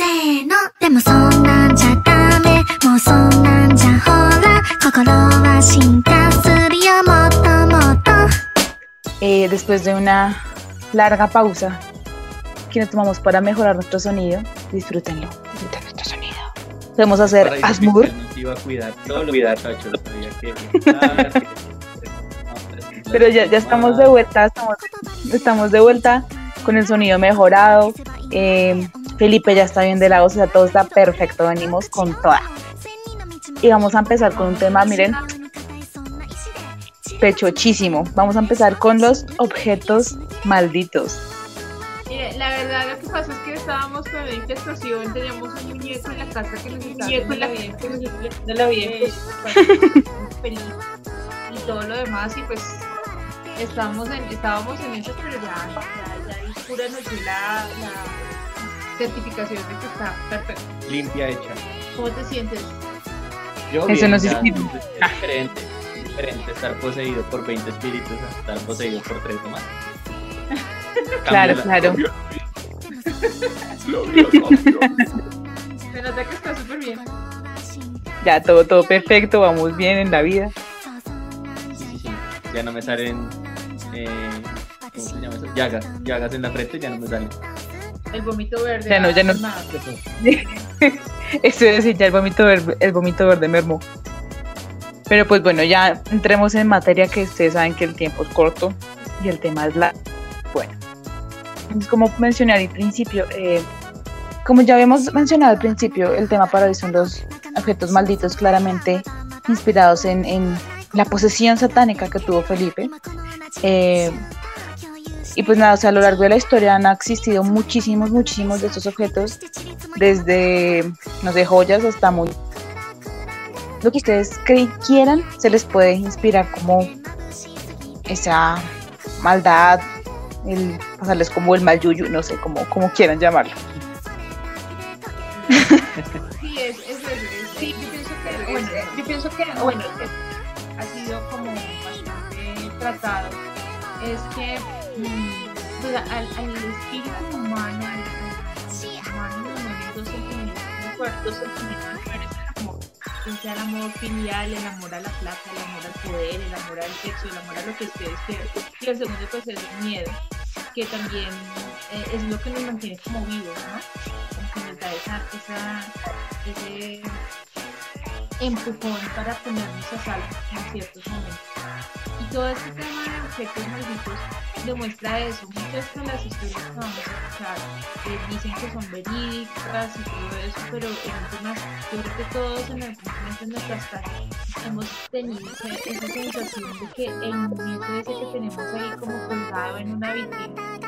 せーのでもそんなんじゃダメもうそんなんじゃほら心は進化するよもっともっと Eh, después de una larga pausa que nos tomamos para mejorar nuestro sonido, disfrútenlo. Disfruten nuestro sonido. Podemos hacer Para que Asmur. nos iba a cuidar todo lo cuidar, muchachos. Sabía que- Pero ya, ya estamos de vuelta, estamos, estamos de vuelta con el sonido mejorado. Eh, Felipe ya está bien de la voz, o sea, todo está perfecto, venimos con toda. Y vamos a empezar con un tema, miren, pechochísimo. Vamos a empezar con los objetos malditos. Mire, la verdad lo que pasa es que estábamos con la infestación, teníamos un muñeco en la casa que nos estaba muñeco en la haciendo casa bien, de la vida. eh, pues, y todo lo demás y pues estábamos en, estábamos en eso, pero ya, ya, ya nos dio la, la certificación de que está perfecto. Limpia hecha. ¿Cómo te sientes? Yo Eso bien, no ya, es diferente. es diferente estar poseído por 20 espíritus a estar poseído por 3 nomás. Claro, la- claro. Se nota que está súper bien. Ya todo, todo perfecto, vamos bien en la vida. Sí, sí, sí. Ya no me salen. Eh, ¿Cómo se llama eso? Llagas. Llagas en la frente ya no me salen. El vómito verde. Ya no, ya no. ah, nada. Eso es decir, ya el vómito verde, el vómito verde mermó. Pero pues bueno, ya entremos en materia que ustedes saben que el tiempo es corto y el tema es la... Bueno, es como mencioné al principio, eh, como ya habíamos mencionado al principio, el tema para hoy son los objetos malditos claramente inspirados en, en la posesión satánica que tuvo Felipe. Eh, y pues nada, o sea, a lo largo de la historia han existido muchísimos, muchísimos de estos objetos, desde, no sé, joyas hasta muy... Lo que ustedes quieran, se les puede inspirar como esa maldad, el pasarles como el mal yuyu, no sé, como, como quieran llamarlo. Sí, es, es, sí, yo pienso que, bueno, ha sido como bastante tratado, es que al, al espíritu humano, al, humano muy fuertes, como ya sea el amor filial, el amor a la plata, el amor al poder, el amor al sexo, el amor a lo que ustedes quieran, y el segundo pues es el miedo, que también eh, es lo que nos mantiene como vivos, ¿no? Como que nos da esa, esa, ese empujón para ponernos a salvo en ciertos momentos. Y todo este tema de objetos malditos demuestra eso. Muchas de las historias que vamos a escuchar eh, dicen que son verídicas y todo eso, pero en últimas, yo creo que todos en algún momento en nuestras casas hemos tenido esa, sensación de que el movimiento ese que tenemos ahí como colgado en una vitrina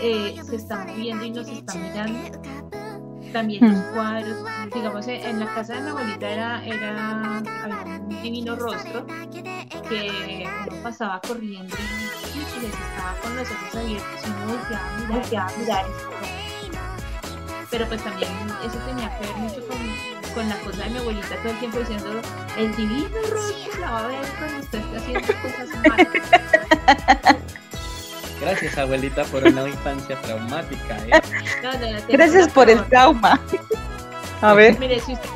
eh, se está moviendo y nos está mirando. También los Hmm. cuadros, digamos, en en la casa de mi abuelita era, era había un divino rostro que uno pasaba corriendo y, les estaba con los ojos abiertos y uno volteaba a mirar, mirar. Pero pues también eso tenía que ver mucho con, con la cosa de mi abuelita todo el tiempo diciendo el divino rostro la va a ver cuando usted esté haciendo cosas malas. Gracias, abuelita, por una infancia traumática. ¿eh? No, no, no, Gracias por el trauma. A ver, Mire, si usted,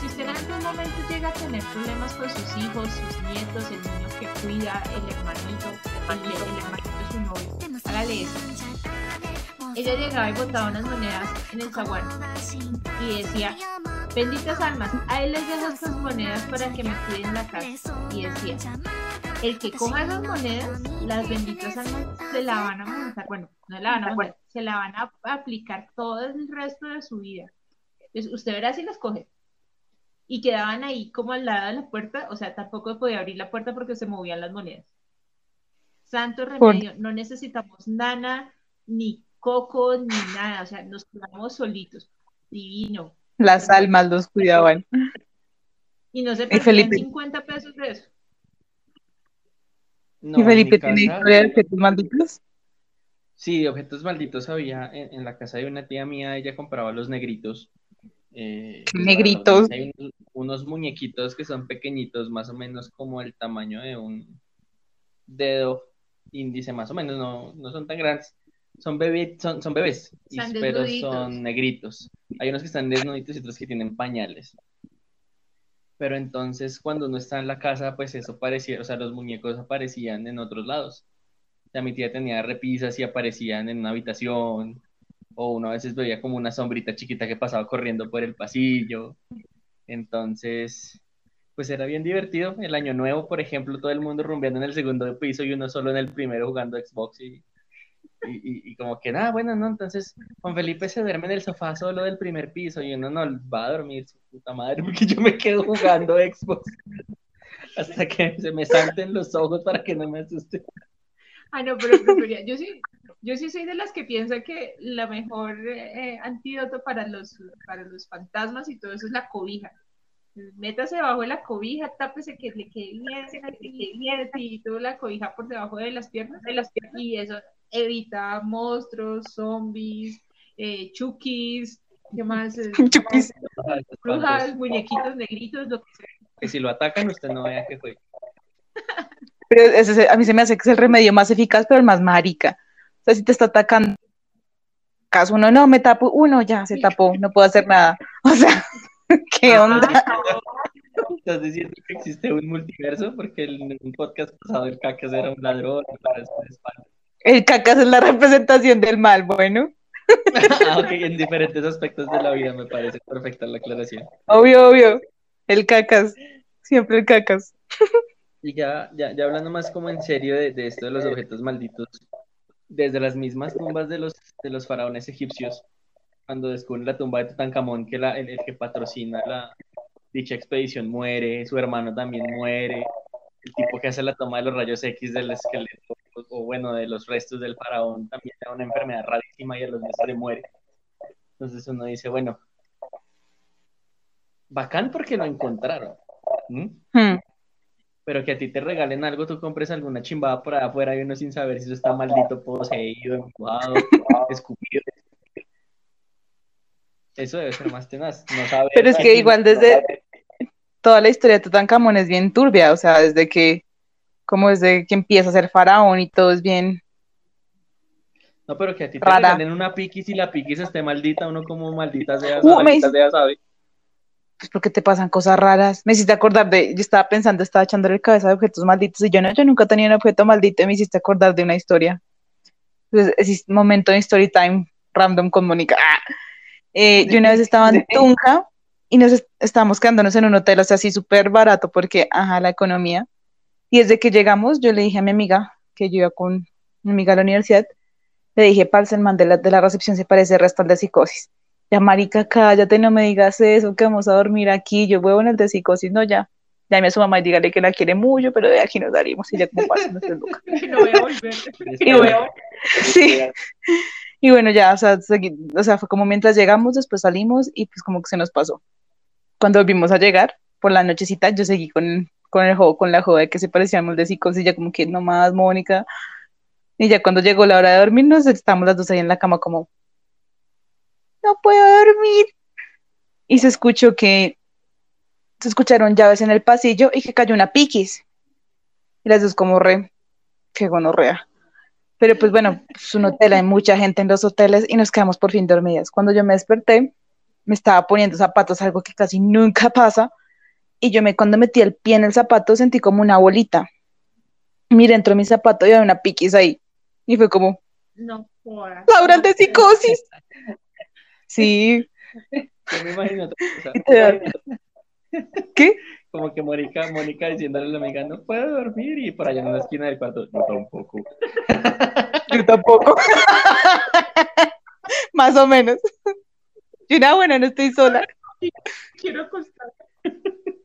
si usted en algún momento llega a tener problemas con sus hijos, sus nietos, el niño que cuida, el hermanito, el, el hermanito de su novio, hágale eso. Ella llegaba y botaba unas monedas en el zaguán y decía, benditas almas, a él les dejo estas monedas para que me cuiden la casa. Y decía, el que coja esas monedas, las benditas almas se la van a montar, bueno, no la van a montar, se la van a aplicar todo el resto de su vida. Entonces, usted verá si las coge. Y quedaban ahí como al lado de la puerta, o sea, tampoco podía abrir la puerta porque se movían las monedas. Santo remedio, no necesitamos nana, ni coco, ni nada, o sea, nos quedamos solitos. Divino. las almas los cuidaban. Y no se perdían 50 pesos de eso. No, ¿Y Felipe tiene historia de objetos malditos? Sí, objetos malditos había en, en la casa de una tía mía, ella compraba los negritos. eh, ¿Qué para negritos? Hay unos, unos muñequitos que son pequeñitos, más o menos como el tamaño de un dedo índice, más o menos, no, no son tan grandes. son, bebé, son, son bebés, y- pero son negritos. Hay unos que están desnuditos y otros que tienen pañales. Pero entonces cuando uno está en la casa, pues eso parecía, o sea, los muñecos aparecían en otros lados. O sea, mi tía tenía repisas y aparecían en una habitación, o uno a veces veía como una sombrita chiquita que pasaba corriendo por el pasillo. Entonces, pues era bien divertido. El año nuevo, por ejemplo, todo el mundo rumbeando en el segundo piso y uno solo en el primero jugando Xbox y, y, como que nada, bueno, no, entonces Juan Felipe se duerme en el sofá solo del primer piso y uno no va a dormir, su puta madre, porque yo me quedo jugando Xbox hasta que se me salten los ojos para que no me asuste. Ah, no, pero. Yo sí, yo sí soy de las que piensa que la mejor eh, antídoto para los, para los fantasmas y todo eso es la cobija. Métase bajo la cobija, tápese que le quede bien, que le quede bien, y toda la cobija por debajo de las piernas, de las piernas, y eso evita monstruos, zombies, eh, chukis, ¿qué más? Eh, Chukis. Brujas, muñequitos negritos, lo que sea. Que si lo atacan, usted no vea que fue. Pero ese, es- a mí se me hace que es el remedio más eficaz, pero el más marica. O sea, si te está atacando, caso uno, no, me tapo, uno ya se tapó, no puedo hacer nada. O sea, ¿qué onda? ¿Estás diciendo que existe un multiverso? Porque en un podcast pasado el cacas era un ladrón. es un espalda. El cacas es la representación del mal, bueno. Ah, ok, en diferentes aspectos de la vida me parece perfecta la aclaración. Obvio, obvio. El cacas. Siempre el cacas. Y ya, ya, ya hablando más como en serio de, de esto de los objetos malditos, desde las mismas tumbas de los, de los faraones egipcios, cuando descubren la tumba de Tutankamón, que la, el, el que patrocina la, dicha expedición muere, su hermano también muere, el tipo que hace la toma de los rayos X del esqueleto, o, bueno, de los restos del faraón, también da una enfermedad rarísima y a los meses le muere. Entonces uno dice, bueno, bacán porque lo encontraron. Hmm. Pero que a ti te regalen algo, tú compres alguna chimbada por allá afuera y uno sin saber si eso está maldito, poseído, empujado, escupido. Eso debe ser más tenaz. No saber Pero es que igual desde toda la historia de Tutankamón es bien turbia, o sea, desde que, como desde que empieza a ser faraón y todo es bien. No, pero que a ti te Rara. regalen una piquis y la piquis esté maldita, uno como maldita sea, Uh, me sea, sabe. Pues porque te pasan cosas raras. Me hiciste acordar de, yo estaba pensando, estaba echándole el cabeza de objetos malditos y yo no, yo nunca tenía un objeto maldito y me hiciste acordar de una historia. Entonces, es momento de story time random con Mónica. Ah. Eh, yo una vez estaba en Tunja y nos est- estábamos quedándonos en un hotel, o sea, así súper barato porque, ajá, la economía. Y desde que llegamos, yo le dije a mi amiga, que yo iba con mi amiga a la universidad, le dije, parce, el man de la, de la recepción se parece al resto al de psicosis. Ya, marica, cállate, no me digas eso, que vamos a dormir aquí. Yo huevo en el de psicosis, no, ya. Llame a su mamá y dígale que la quiere mucho, pero de aquí nos salimos y ya como pasa, no estés loca. No voy a volver. Y bueno, sí. Y bueno, ya, o sea, o sea, fue como mientras llegamos, después salimos y pues como que se nos pasó. Cuando volvimos a llegar, por la nochecita, yo seguí con, con el juego, con la joda de que se parecíamos de psicosis, ya como que no más, Mónica. Y ya cuando llegó la hora de dormirnos, estábamos las dos ahí en la cama como, no puedo dormir. Y se escuchó que, se escucharon llaves en el pasillo y que cayó una piquis. Y las dos como re, que gonorrea. Pero pues bueno, es un hotel, hay mucha gente en los hoteles y nos quedamos por fin dormidas. Cuando yo me desperté, me estaba poniendo zapatos, algo que casi nunca pasa, y yo me cuando metí el pie en el zapato sentí como una bolita. Mira, entró mi zapato y había una piquis ahí. Y fue como, No jodas. Laura de psicosis. Sí, Yo me imagino otra cosa. ¿qué? Como que Mónica, Mónica diciéndole a la amiga, no puedo dormir, y por allá en la esquina del cuarto, yo tampoco. Yo tampoco. Más o menos. Y una buena, no estoy sola. Quiero acostar.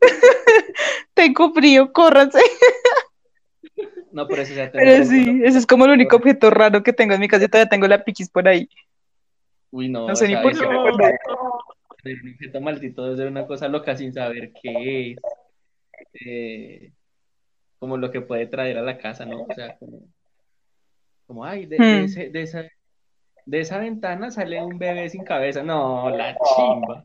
Tengo frío, córranse. No, pero eso ya te Pero sí, ese es como el único objeto raro que tengo en mi casa y todavía tengo la piquis por ahí. Uy, no, No sé ni por qué tener un objeto maldito debe ser una cosa loca sin saber qué es. Eh, como lo que puede traer a la casa, ¿no? O sea, como, como ay, de, de Hmm. ese- de esa, de esa ventana sale un bebé sin cabeza. No, la chimba.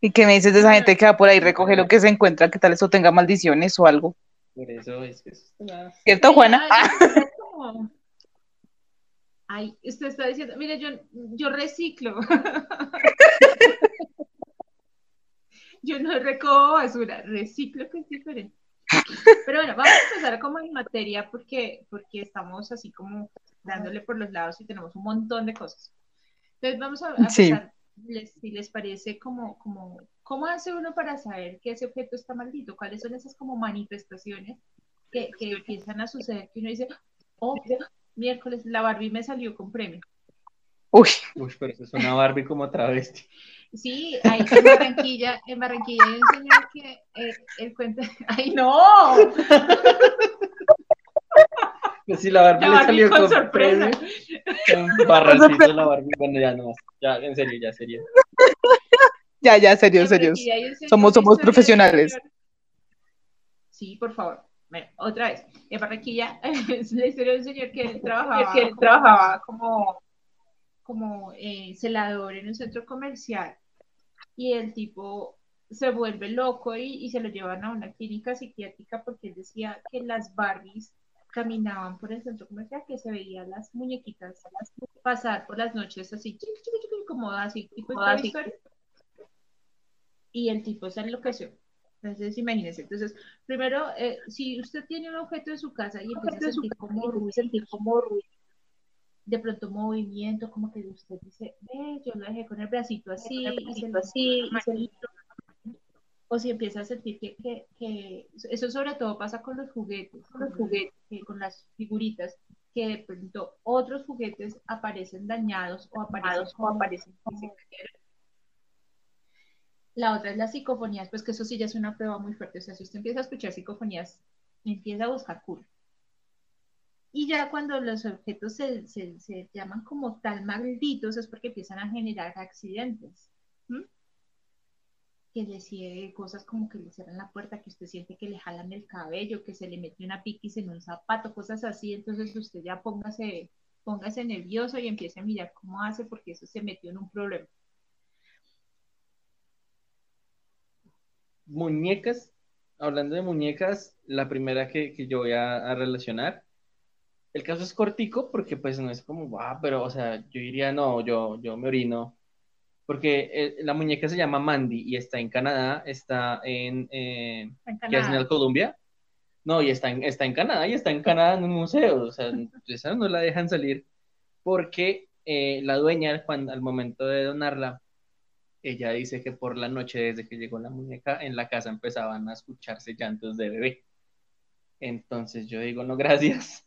¿Y qué me dices de esa gente que va por ahí, recoge lo que se encuentra, que tal eso tenga maldiciones o algo? Por eso es que eso es nada. ¿Cierto, Juana? Es como- Ay, usted está diciendo, mire, yo, yo reciclo. yo no recojo basura, reciclo que es diferente. Pero bueno, vamos a empezar como en materia porque, porque estamos así como dándole por los lados y tenemos un montón de cosas. Entonces vamos a, empezar, si les parece, como, como, ¿cómo hace uno para saber que ese objeto está maldito? ¿Cuáles son esas como manifestaciones que, que empiezan a suceder que uno dice, oh, miércoles la Barbie me salió con premio? Uy. Uy, pero eso es una Barbie como travesti. Sí, hay en Barranquilla, en Barranquilla hay un señor que eh, él cuenta, ¡ay no! Pues sí, la Barbie, le salió con, sorpresa. En Barrancito la Barbie, bueno, ya no, ya, en serio, ya serio. Ya, ya, serio, serio. Somos, somos profesionales. Sí, por favor. Bueno, otra vez. En Barranquilla es la historia de un señor que trabajaba, que trabajaba como como eh, celador en un centro comercial y el tipo se vuelve loco y, se lo llevan a una clínica psiquiátrica porque él decía que las Barbies caminaban por el centro comercial, que se veían las muñequitas pasar por las noches así, como así, así. Y el tipo se enloqueció. Entonces, imagínense. Entonces, primero, eh, si usted tiene un objeto en su casa y empieza a sentir como sentir como ruido, de pronto movimiento, como que usted dice, ve, yo lo dejé con el bracito así, y se así, o si empieza a sentir que, que, que, eso sobre todo pasa con los juguetes, con los juguetes, con las figuritas, que de pronto otros juguetes aparecen dañados o aparecen, o aparecen la otra es las psicofonías, pues que eso sí ya es una prueba muy fuerte. O sea, si usted empieza a escuchar psicofonías, empieza a buscar cura. Y ya cuando los objetos se, se, llaman como tal malditos es porque empiezan a generar accidentes. Que decide cosas como que le cierran la puerta, que usted siente que le jalan el cabello, que se le mete una piquis en un zapato, cosas así. Entonces usted ya póngase, póngase nervioso y empiece a mirar cómo hace porque eso se metió en un problema. Muñecas, hablando de muñecas, la primera que, yo voy a relacionar el caso es cortico porque pues no es como, ah, pero o sea, yo diría, no, yo, yo me orino. Porque eh, la muñeca se llama Mandy y está en Canadá, está en, eh, ¿qué es en Colombia? No, y está en, está en Canadá y está en Canadá en un museo, o sea, esa no la dejan salir porque eh, la dueña, cuando, al momento de donarla, ella dice que por la noche, desde que llegó la muñeca, en la casa empezaban a escucharse llantos de bebé. Entonces yo digo, no, gracias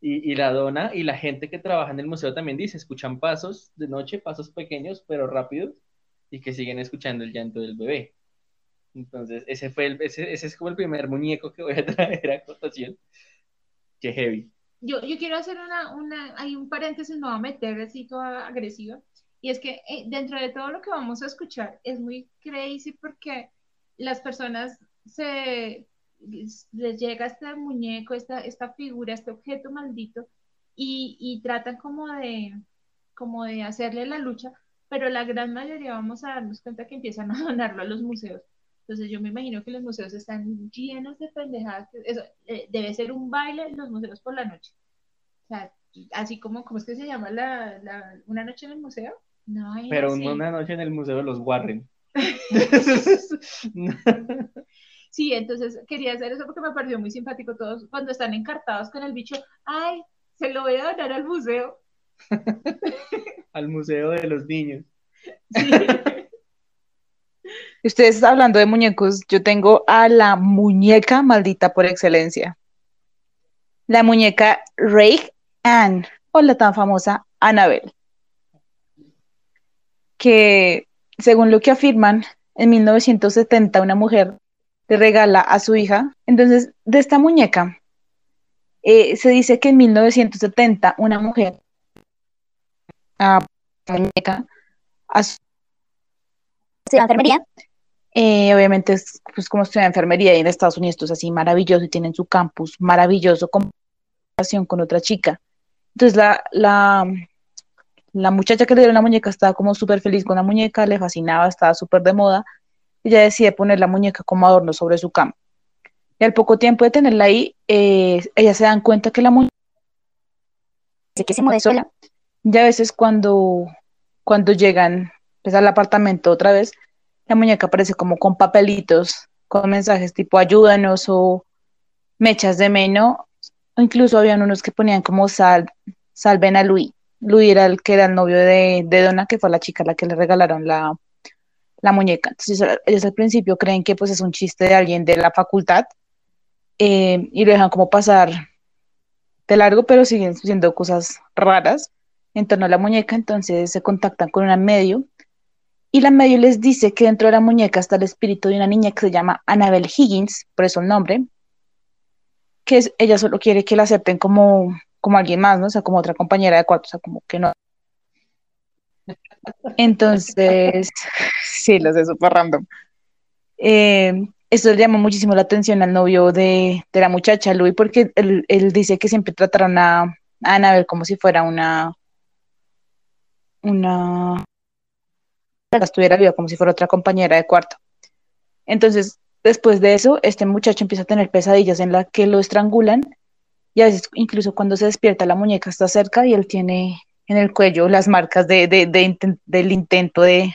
y, la dona y la gente que trabaja en el museo también dice, escuchan pasos de noche, pasos pequeños pero rápidos y que siguen escuchando el llanto del bebé. Entonces, ese fue el, ese, ese es como el primer muñeco que voy a traer a cotación. Qué heavy. Yo, yo quiero hacer una, una, hay un paréntesis, no voy a meter así toda agresiva, y es que eh, dentro de todo lo que vamos a escuchar es muy crazy porque las personas se les llega este muñeco, esta, esta figura, este objeto maldito, y, y tratan como de, como de hacerle la lucha, pero la gran mayoría vamos a darnos cuenta que empiezan a donarlo a los museos. Entonces yo me imagino que los museos están llenos de pendejadas. Eso, eh, debe ser un baile en los museos por la noche. O sea, así como, ¿cómo es que se llama la, la una noche en el museo? No, Pero una noche en el museo los Warren. Sí, entonces quería hacer eso porque me pareció muy simpático todos cuando están encartados con el bicho. Ay, se lo voy a donar al museo. al museo de los niños. Sí. Ustedes hablando de muñecos, yo tengo a la muñeca maldita por excelencia. La muñeca Ray Ann, o la tan famosa Annabelle. Que, según lo que afirman, en 1970 una mujer le regala a su hija. Entonces, de esta muñeca, eh, se dice que en 1970 una mujer, a muñeca, a su enfermería, eh, obviamente es pues, como estudia enfermería y en Estados Unidos es así maravilloso y tienen su campus maravilloso con con otra chica. Entonces la, la, la muchacha que le dio la muñeca estaba como súper feliz con la muñeca, le fascinaba, estaba súper de moda ella decide poner la muñeca como adorno sobre su cama. Y al poco tiempo de tenerla ahí, eh, ellas se dan cuenta que la muñeca que se mueve sola. Ya a veces cuando, cuando llegan pues, al apartamento otra vez, la muñeca aparece como con papelitos, con mensajes tipo ayúdanos o mechas de meno. O incluso habían unos que ponían como sal, salven a Luis. Luis era el que era el novio de, de Donna, que fue la chica a la que le regalaron la, la muñeca. Entonces ellos al principio creen que pues es un chiste de alguien de la facultad eh, y lo dejan como pasar de largo, pero siguen siendo cosas raras en torno a la muñeca, entonces se contactan con una medio y la medio les dice que dentro de la muñeca está el espíritu de una niña que se llama Annabel Higgins, por eso el nombre, que es, ella solo quiere que la acepten como, como alguien más, ¿no? O sea, como otra compañera de cuarto, o sea, como que no. Entonces, sí, lo sé, súper random. Eh, esto le llamó muchísimo la atención al novio de, de la muchacha, Louis, porque él, él, dice que siempre trataron a, a Annabel como si fuera una, una, estuviera viva, como si fuera otra compañera de cuarto. Entonces, después de eso, este muchacho empieza a tener pesadillas en las que lo estrangulan y a veces incluso cuando se despierta la muñeca está cerca y él tiene en el cuello las marcas de, de, de del intento de,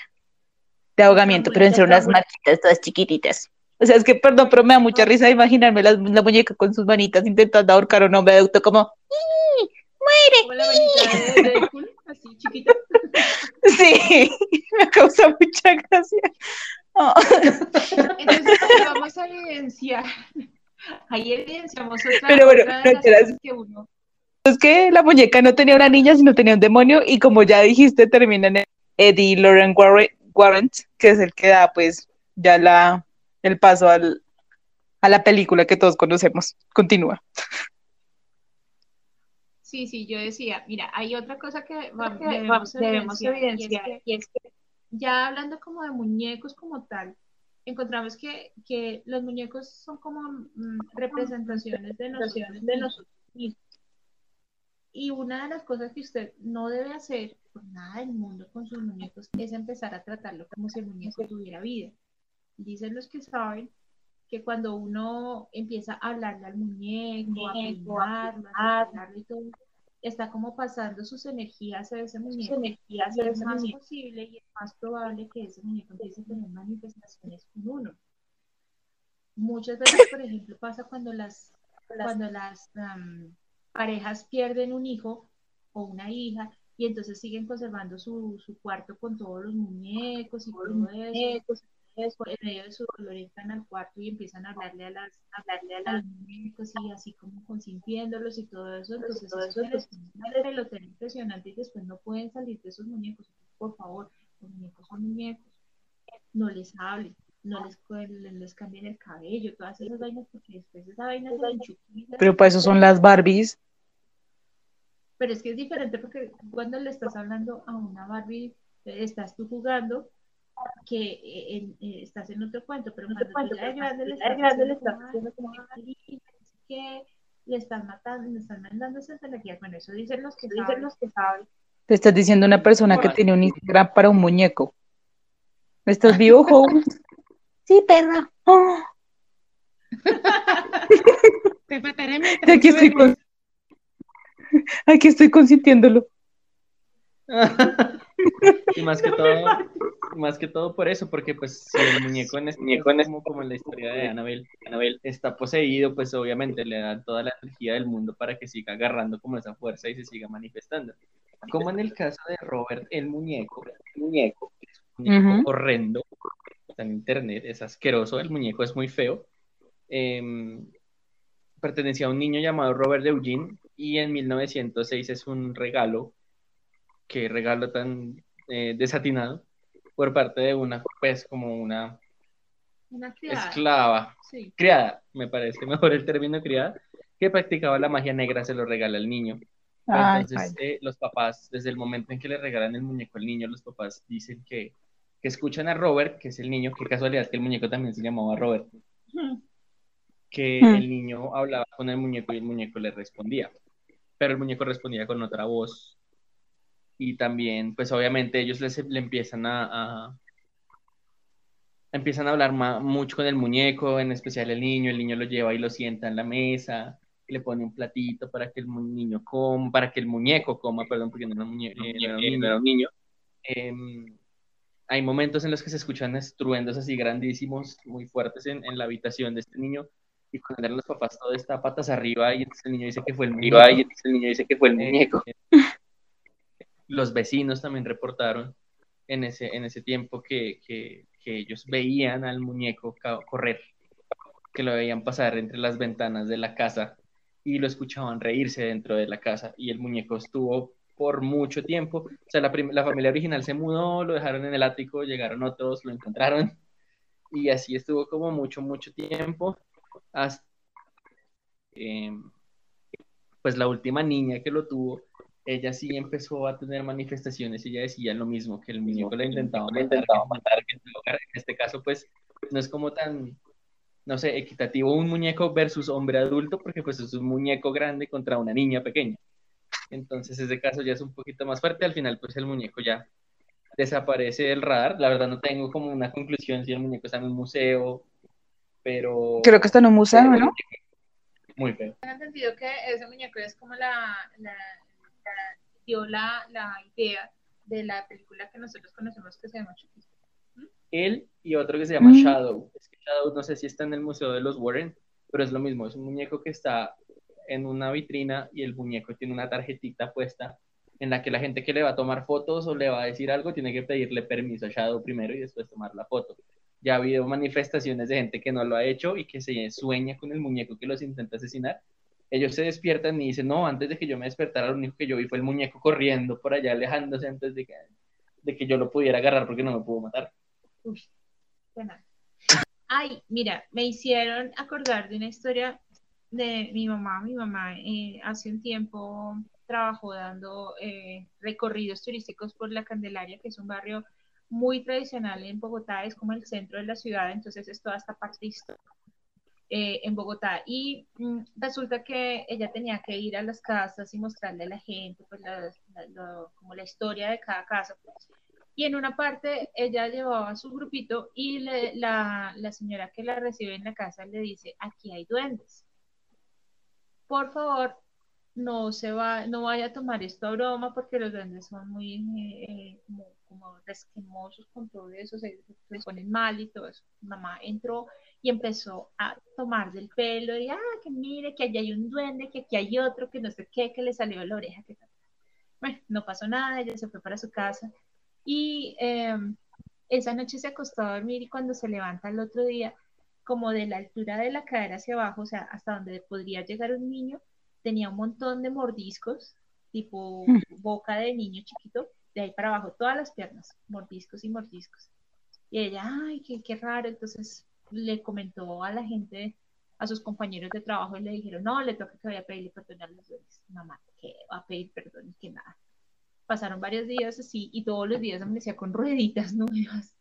de ahogamiento, pero en ser unas marquitas todas chiquititas. O sea, es que, perdón, pero me da mucha risa imaginarme la, la muñeca con sus manitas intentando ahorcar a un hombre adulto como ¡Muere! Como la manita de Deadpool, así chiquita. Sí, me causa mucha gracia. Oh. Entonces, vamos a evidenciar. Ahí evidenciamos otra, Pero bueno, otra de no las cosas que uno. Es que la muñeca no tenía una niña, sino tenía un demonio, y como ya dijiste, termina en Eddie Lauren Warren, que es el que da, pues, ya la, el paso al, a la película que todos conocemos. Continúa. Sí, sí, yo decía, mira, hay otra cosa que va- que debemos, debemos evidenciar, evidenciar, y es que ya hablando como de muñecos como tal, encontramos que, que los muñecos son como mm, representaciones de nosotros, de mismos. Y una de las cosas que usted no debe hacer por nada del mundo con sus muñecos es empezar a tratarlo como si el muñeco tuviera vida. Dicen los que saben que cuando uno empieza a hablarle al muñeco, a peinarlo, a señalarlo y todo, está como pasando sus energías a ese muñeco. energías es más muñeco. posible y es más probable que ese muñeco empiece a tener manifestaciones con uno. Muchas veces, por ejemplo, pasa cuando las, cuando las am, parejas pierden un hijo o una hija y entonces siguen conservando su, su cuarto con todos los muñecos y todo eso. En medio de su dolor entran al cuarto y empiezan a hablarle a las, a hablarle a los muñecos y así como consintiéndolos y todo eso. Entonces, todo eso una pelotera impresionante y después no pueden salir de esos muñecos. Por favor, los muñecos son muñecos. No les hablen, no les, les, les cambien el cabello, todas esas vainas, porque después esa vaina se. Pero para eso son las Barbies. Pero es que es diferente porque cuando le estás hablando a una Barbie, eh, estás tú jugando, que eh, en- eh, estás en otro cuento, pero cuando cuento, tú grande le estás grande le haciendo estás como, haciendo "Ay, como, qué lindo, no sé qué", le están matando, le están mandando esas energías. Bueno, eso dicen los que Dicen saben. los que saben. Te estás diciendo una persona que tiene un Instagram para un muñeco. ¿Estás vivo, Holmes? Sí, perra. Oh, Te mataré mientras aquí estoy con... Aquí estoy consintiéndolo. y más que todo, más que todo por eso, porque pues si el muñeco en este muñeco en como, como en la historia de Annabelle, Annabelle está poseído, pues obviamente le da toda la energía del mundo para que siga agarrando como esa fuerza y se siga manifestando. Como en el caso de Robert, el muñeco, el muñeco, es un muñeco Ujú. horrendo, está en internet, es asqueroso, el muñeco es muy feo. Em, pertenecía a un niño llamado Robert Eugene y en 1906 es un regalo, que regalo tan eh, desatinado, por parte de una, pues como una Una criada. esclava, Sí. criada, me parece mejor el término criada, que practicaba la magia negra, se lo regala al niño. Ay, Entonces, eh, los papás, desde el momento en que le regalan el muñeco al niño, los papás dicen que, que escuchan a Robert, que es el niño, qué casualidad que el muñeco también se llamaba Robert, que Hmm. el niño hablaba con el muñeco y el muñeco le respondía, pero el muñeco respondía con otra voz. Y también, pues obviamente ellos les- le empiezan a, a- empiezan a hablar mucho con el muñeco, en especial el niño, el niño lo lleva y lo sienta en la mesa, le pone un platito para que el niño coma, para que el muñeco coma, perdón, porque no era, muñe- eh, no era un niño. era un niño. Em, hay momentos en los que se escuchan estruendos así grandísimos, muy fuertes en, en la habitación de este niño, y cuando eran los papás todo está patas arriba, y entonces el niño dice que fue el muñeco. Y entonces el niño dice que fue el Eh, muñeco. los vecinos también reportaron en ese, en ese tiempo que, que- que ellos veían al muñeco correr, que lo veían pasar entre las ventanas de la casa y lo escuchaban reírse dentro de la casa y el muñeco estuvo por mucho tiempo. O sea, la, la familia original se mudó, lo dejaron en el ático, llegaron otros, lo encontraron y así estuvo como mucho, mucho tiempo hasta em, pues la última niña que lo tuvo ella sí empezó a tener manifestaciones y ella decía lo mismo, que el muñeco la intentaba Le matar. intentaba matar. que en este caso, pues, no es como tan, no sé, equitativo un muñeco versus hombre adulto, porque pues es un muñeco grande contra una niña pequeña. Entonces, ese caso ya es un poquito más fuerte. Al final, pues, el muñeco ya desaparece del radar. La verdad, no tengo como una conclusión si el muñeco está en un museo, pero... Creo que está en un museo, ¿no? Muy feo. Tengo entendido que ese muñeco es como la, la, la- dio la, la idea de la película que nosotros conocemos que se llama Chucky. Él y otro que se llama Mm. Shadow. Es que Shadow no sé si está en el Museo de los Warren, pero es lo mismo, es un muñeco que está en una vitrina y el muñeco tiene una tarjetita puesta en la que la gente que le va a tomar fotos o le va a decir algo tiene que pedirle permiso a Shadow primero y después tomar la foto. Ya ha habido manifestaciones de gente que no lo ha hecho y que se sueña con el muñeco que los intenta asesinar. Ellos se despiertan y dicen, no, antes de que yo me despertara, lo único que yo vi fue el muñeco corriendo por allá, alejándose antes de que, de que yo lo pudiera agarrar porque no me pudo matar. Uy, pena. Ay, mira, me hicieron acordar de una historia de mi mamá. Mi mamá eh, hace un tiempo trabajó dando eh, recorridos turísticos por la Candelaria, que es un barrio muy tradicional en Bogotá, es como el centro de la ciudad, entonces es toda esta parte histórica eh, en Bogotá. Y mm, resulta que ella tenía que ir a las casas y mostrarle a la gente pues, la- como la historia de cada casa. Y en una parte ella llevaba a su grupito y la, la señora que la recibe en la casa le dice, aquí hay duendes. Por favor, no se va, no vaya a tomar esto a broma porque los duendes son muy eh, eh, como resquemosos con todo eso, se, se ponen mal y todo eso. Mamá entró y empezó a tomar del pelo y, ah, que mire, que allá hay un duende, que aquí hay otro, que no sé qué, que le salió de la oreja, que tal. Bueno, no pasó nada, ella se fue para su casa y eh, esa noche se acostó a dormir y cuando se levanta el otro día, como de la altura de la cadera hacia abajo, o sea, hasta donde podría llegar un niño, tenía un montón de mordiscos, tipo boca de niño chiquito, de ahí para abajo, todas las piernas, mordiscos y mordiscos. Y ella, ay, qué, qué raro, entonces le comentó a la gente, a sus compañeros de trabajo y le dijeron, no, le toca que vaya a pedirle perdón a los duendes. Mamá, ¿qué va a pedir perdón? Que nada. Pasaron varios días así y todos los días amanecía con rueditas nuevas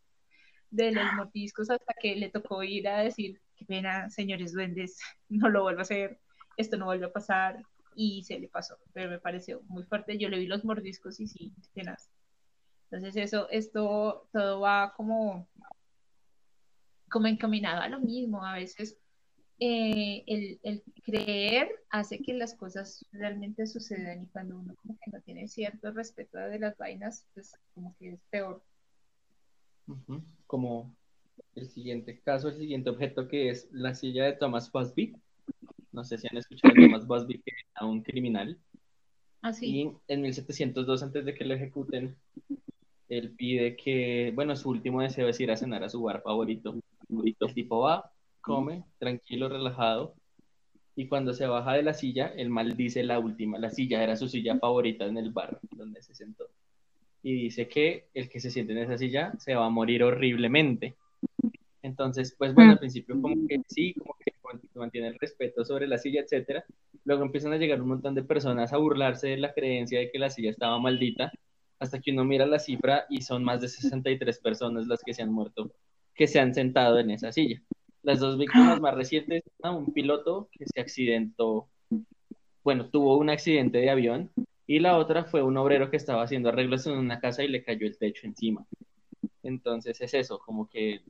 de los mordiscos hasta que le tocó ir a decir, qué pena, señores duendes, no lo vuelvo a hacer, esto no vuelve a pasar y se le pasó, pero me pareció muy fuerte, yo le vi los mordiscos y sí, tenaz. Entonces eso, esto, todo va como, como encaminado a lo mismo, a veces eh, el, el creer hace que las cosas realmente sucedan y cuando uno como que no tiene cierto respeto de las vainas, pues como que es peor. Como el siguiente caso, el siguiente objeto que es la silla de Thomas Busby. No sé si han escuchado de Thomas Busby, que era un criminal. Así. Y en 1702, antes de que lo ejecuten, él pide que, bueno, su último deseo es ir a cenar a su bar favorito. El tipo va, come, tranquilo, relajado, y cuando se baja de la silla, él maldice la última. La silla era su silla favorita en el bar donde se sentó. Y dice que el que se siente en esa silla se va a morir horriblemente. Entonces, pues bueno, al principio como que sí, como que mantiene el respeto sobre la silla, etcétera. Luego empiezan a llegar un montón de personas a burlarse de la creencia de que la silla estaba maldita, hasta que uno mira la cifra y son más de 63 personas las que se han muerto, que se han sentado en esa silla. Las dos víctimas más recientes, un piloto que se accidentó, bueno, tuvo un accidente de avión, y la otra fue un obrero que estaba haciendo arreglos en una casa y le cayó el techo encima. Entonces es eso, como que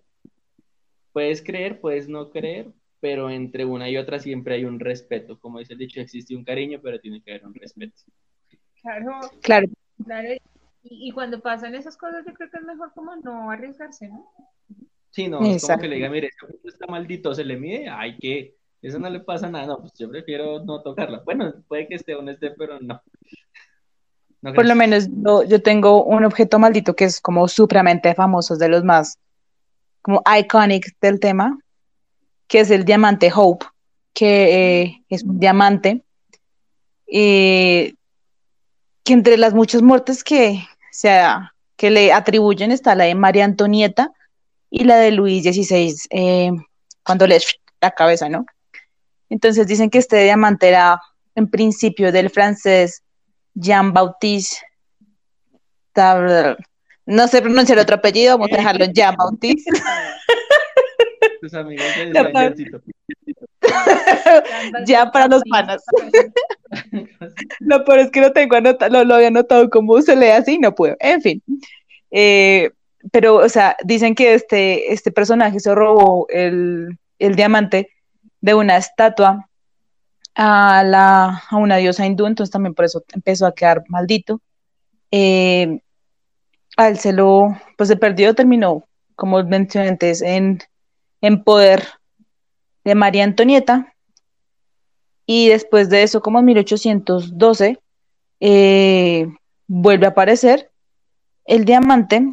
puedes creer, puedes no creer, pero entre una y otra siempre hay un respeto. Como dice el dicho, existe un cariño, pero tiene que haber un respeto. Claro, Claro, claro. Y, y cuando pasan esas cosas, yo creo que es mejor como no arriesgarse, ¿no? Sí, no, es como Exacto. que le diga, mire, está maldito, se le mide, ay, que eso no le pasa nada, no, pues yo prefiero no tocarla. Bueno, puede que esté o no esté, pero no. No, por lo menos yo, yo tengo un objeto maldito que es como supremamente famoso, es de los más como iconic del tema, que es el diamante Hope, que eh, es un diamante eh, que entre las muchas muertes que, sea, que le atribuyen está la de María Antonieta y la de Luis XVI, eh, cuando le la cabeza, ¿no? Entonces dicen que este diamante era en principio del francés Jean-Baptiste. No sé pronunciar otro apellido, vamos a dejarlo en Jean-Baptiste. Tus amigos de La verdad. Ejército. Ya para los panas. Lo peor es que lo tengo anotado, lo, lo había anotado como se lee así, no puedo. En fin. Eh, pero, o sea, dicen que este, este personaje se robó el, el diamante de una estatua a, la, a una diosa hindú, entonces también por eso empezó a quedar maldito. Eh, a él se lo, pues se perdió, terminó, como mencioné antes, en, en poder de María Antonieta. Y después de eso, como en 1812, eh, vuelve a aparecer el diamante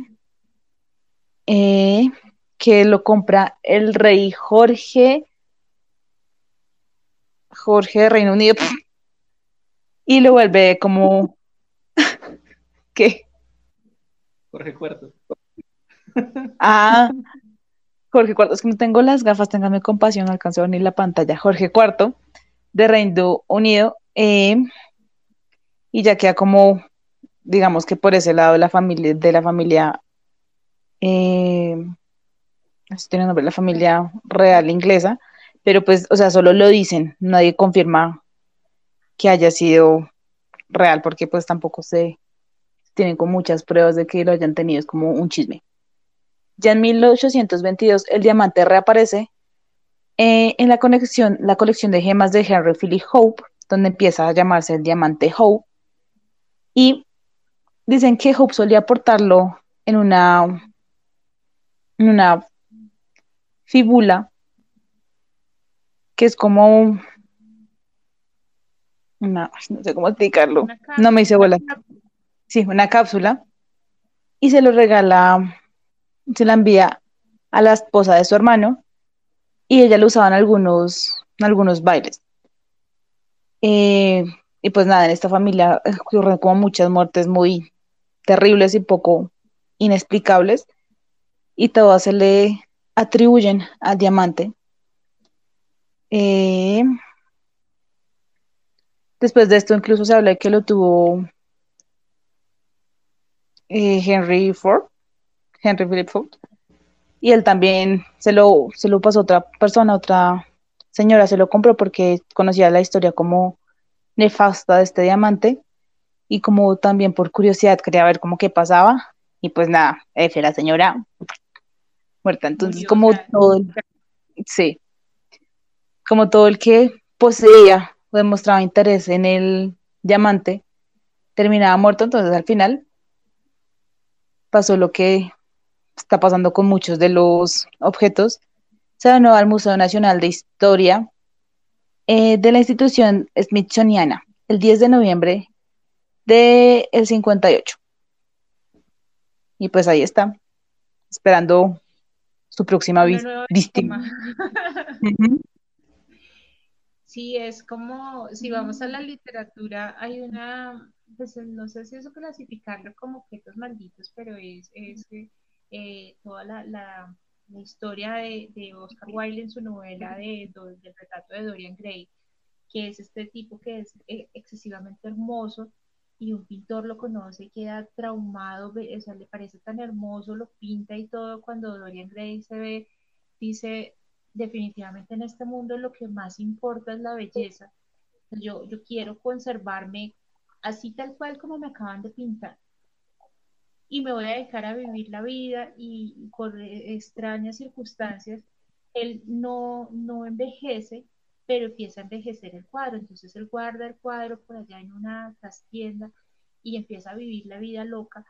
eh, que lo compra el rey Jorge, Jorge de Reino Unido, y lo vuelve como, ¿qué? Jorge Cuarto. Ah, Jorge Cuarto, es que no tengo las gafas, téngame compasión, no alcanzo a ver ni la pantalla. Jorge Cuarto, de Reino Unido, eh, y ya queda como, digamos que por ese lado de la familia, de la familia, eh, tiene nombre, la familia real inglesa, pero pues, o sea, solo lo dicen, nadie confirma que haya sido real, porque pues tampoco se tienen con muchas pruebas de que lo hayan tenido, es como un chisme. Ya en 1822 el diamante reaparece eh, en la colección, la colección de gemas de Henry Philip Hope, donde empieza a llamarse el diamante Hope. Y dicen que Hope solía portarlo en una, en una fíbula, que es como una, no sé cómo explicarlo, no me hice bola. Sí, una cápsula. Y se lo regala, se la envía a la esposa de su hermano y ella lo usaba en algunos, algunos bailes. Eh, y pues nada, en esta familia ocurren como muchas muertes muy terribles y poco inexplicables y todas se le atribuyen al diamante. Eh, después de esto incluso se habla de que lo tuvo eh, Henry Ford, Henry Philip Ford, y él también se lo, se lo pasó a otra persona, otra señora se lo compró porque conocía la historia como nefasta de este diamante. Y como también por curiosidad quería ver cómo qué pasaba. Y pues nada, F, la señora muerta, entonces como todo, el- sí, como todo el que poseía o demostraba interés en el diamante terminaba muerto, entonces al final pasó lo que está pasando con muchos de los objetos. Se donó al Museo Nacional de Historia eh, de la institución Smithsoniana el 10 de noviembre del 58. Y pues ahí está, esperando su próxima víctima. Sí, es como, si vamos a la literatura, hay una, pues no sé si eso clasificarlo como objetos malditos, pero es, es eh, toda la, la, historia de, de Oscar Wilde en su novela de, Do- del retrato de Dorian Gray, que es este tipo que es eh, excesivamente hermoso y un pintor lo conoce queda traumado, o sea, le parece tan hermoso, lo pinta y todo, cuando Dorian Gray se ve, dice, definitivamente en este mundo lo que más importa es la belleza. Yo, yo quiero conservarme así tal cual como me acaban de pintar. Y me voy a dejar a vivir la vida y, eh, extrañas circunstancias él no, no envejece, pero empieza a envejecer el cuadro. Entonces él guarda el cuadro por allá en una trastienda y empieza a vivir la vida loca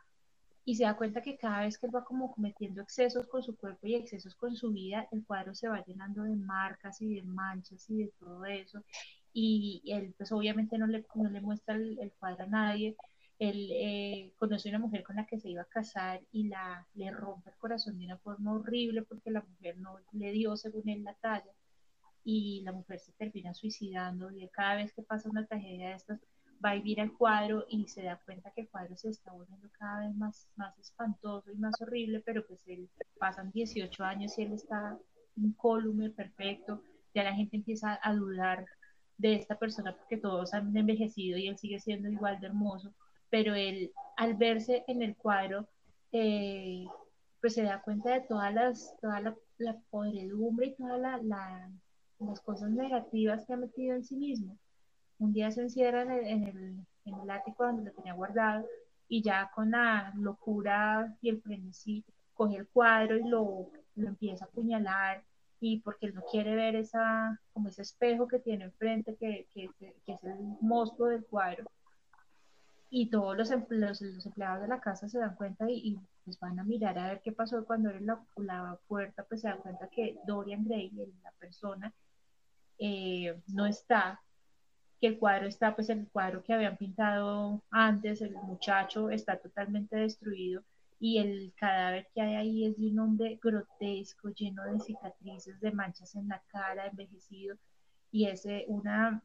y se da cuenta que cada vez que él va como cometiendo excesos con su cuerpo y excesos con su vida, el cuadro se va llenando de marcas y de manchas y de todo eso. Y, él pues obviamente no le, no le muestra el cuadro a nadie. Él eh, conoce a una mujer con la que se iba a casar y la, le rompe el corazón de una forma horrible porque la mujer no le dio según él la talla y la mujer se termina suicidando y cada vez que pasa una tragedia de estas va a vivir al cuadro y se da cuenta que el cuadro se está volviendo cada vez más, más espantoso y más horrible, pero pues él pasan 18 años y él está incólume, perfecto, ya la gente empieza a dudar de esta persona porque todos han envejecido y él sigue siendo igual de hermoso, pero él al verse en el cuadro, eh, pues se da cuenta de todas las, toda la, podredumbre y todas la, las cosas negativas que ha metido en sí mismo un día se encierra en el, en el, ático donde lo tenía guardado y ya con la locura y el frenesí coge el cuadro y lo, lo empieza a apuñalar y porque él no quiere ver esa, como ese espejo que tiene enfrente, que, que, que es el monstruo del cuadro. Y todos los, los, los, empleados de la casa se dan cuenta y, y pues van a mirar a ver qué pasó cuando abren la, la, puerta, pues se dan cuenta que Dorian Gray, la persona, eh, no está que el cuadro está, pues el cuadro que habían pintado antes, el muchacho está totalmente destruido y el cadáver que hay ahí es de un hombre grotesco, lleno de cicatrices, de manchas en la cara, envejecido y es una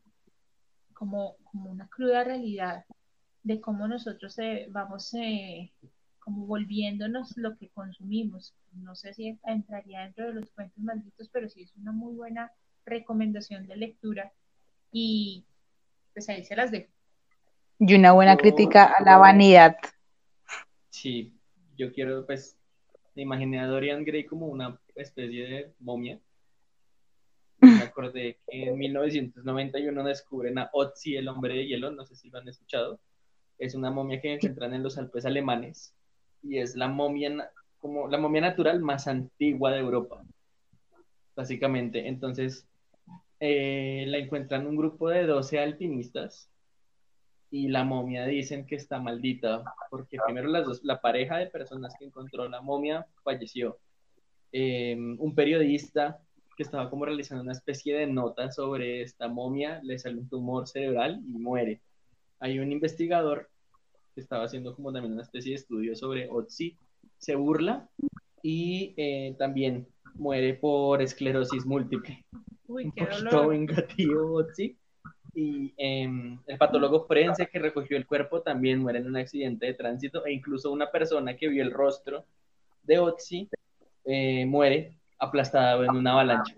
como, como una cruda realidad de cómo nosotros eh, vamos eh, como volviéndonos lo que consumimos. No sé si entraría dentro de los cuentos malditos, pero sí es una muy buena recomendación de lectura y pues ahí se las dejo. Y una buena crítica a la vanidad. Sí, yo quiero, pues, me imaginé a Dorian Gray como una especie de momia. Me acordé que en 1991 descubren a Otzi, el hombre de hielo, no sé si lo han escuchado. Es una momia que encuentran en los Alpes alemanes y es la momia, como la momia natural más antigua de Europa, básicamente. Entonces, eh, la encuentran un grupo de 12 alpinistas y la momia dicen que está maldita, porque primero las dos, la pareja de personas que encontró la momia falleció. Em, un periodista que estaba como realizando una especie de nota sobre esta momia le sale un tumor cerebral y muere. Hay un investigador que estaba haciendo como también una especie de estudio sobre Otzi, se burla y eh, también muere por esclerosis múltiple. Uy, qué dolor. vengativo, sí. Y em, el patólogo forense que recogió el cuerpo también muere en un accidente de tránsito e incluso una persona que vio el rostro de Otzi eh, muere aplastada en una avalancha.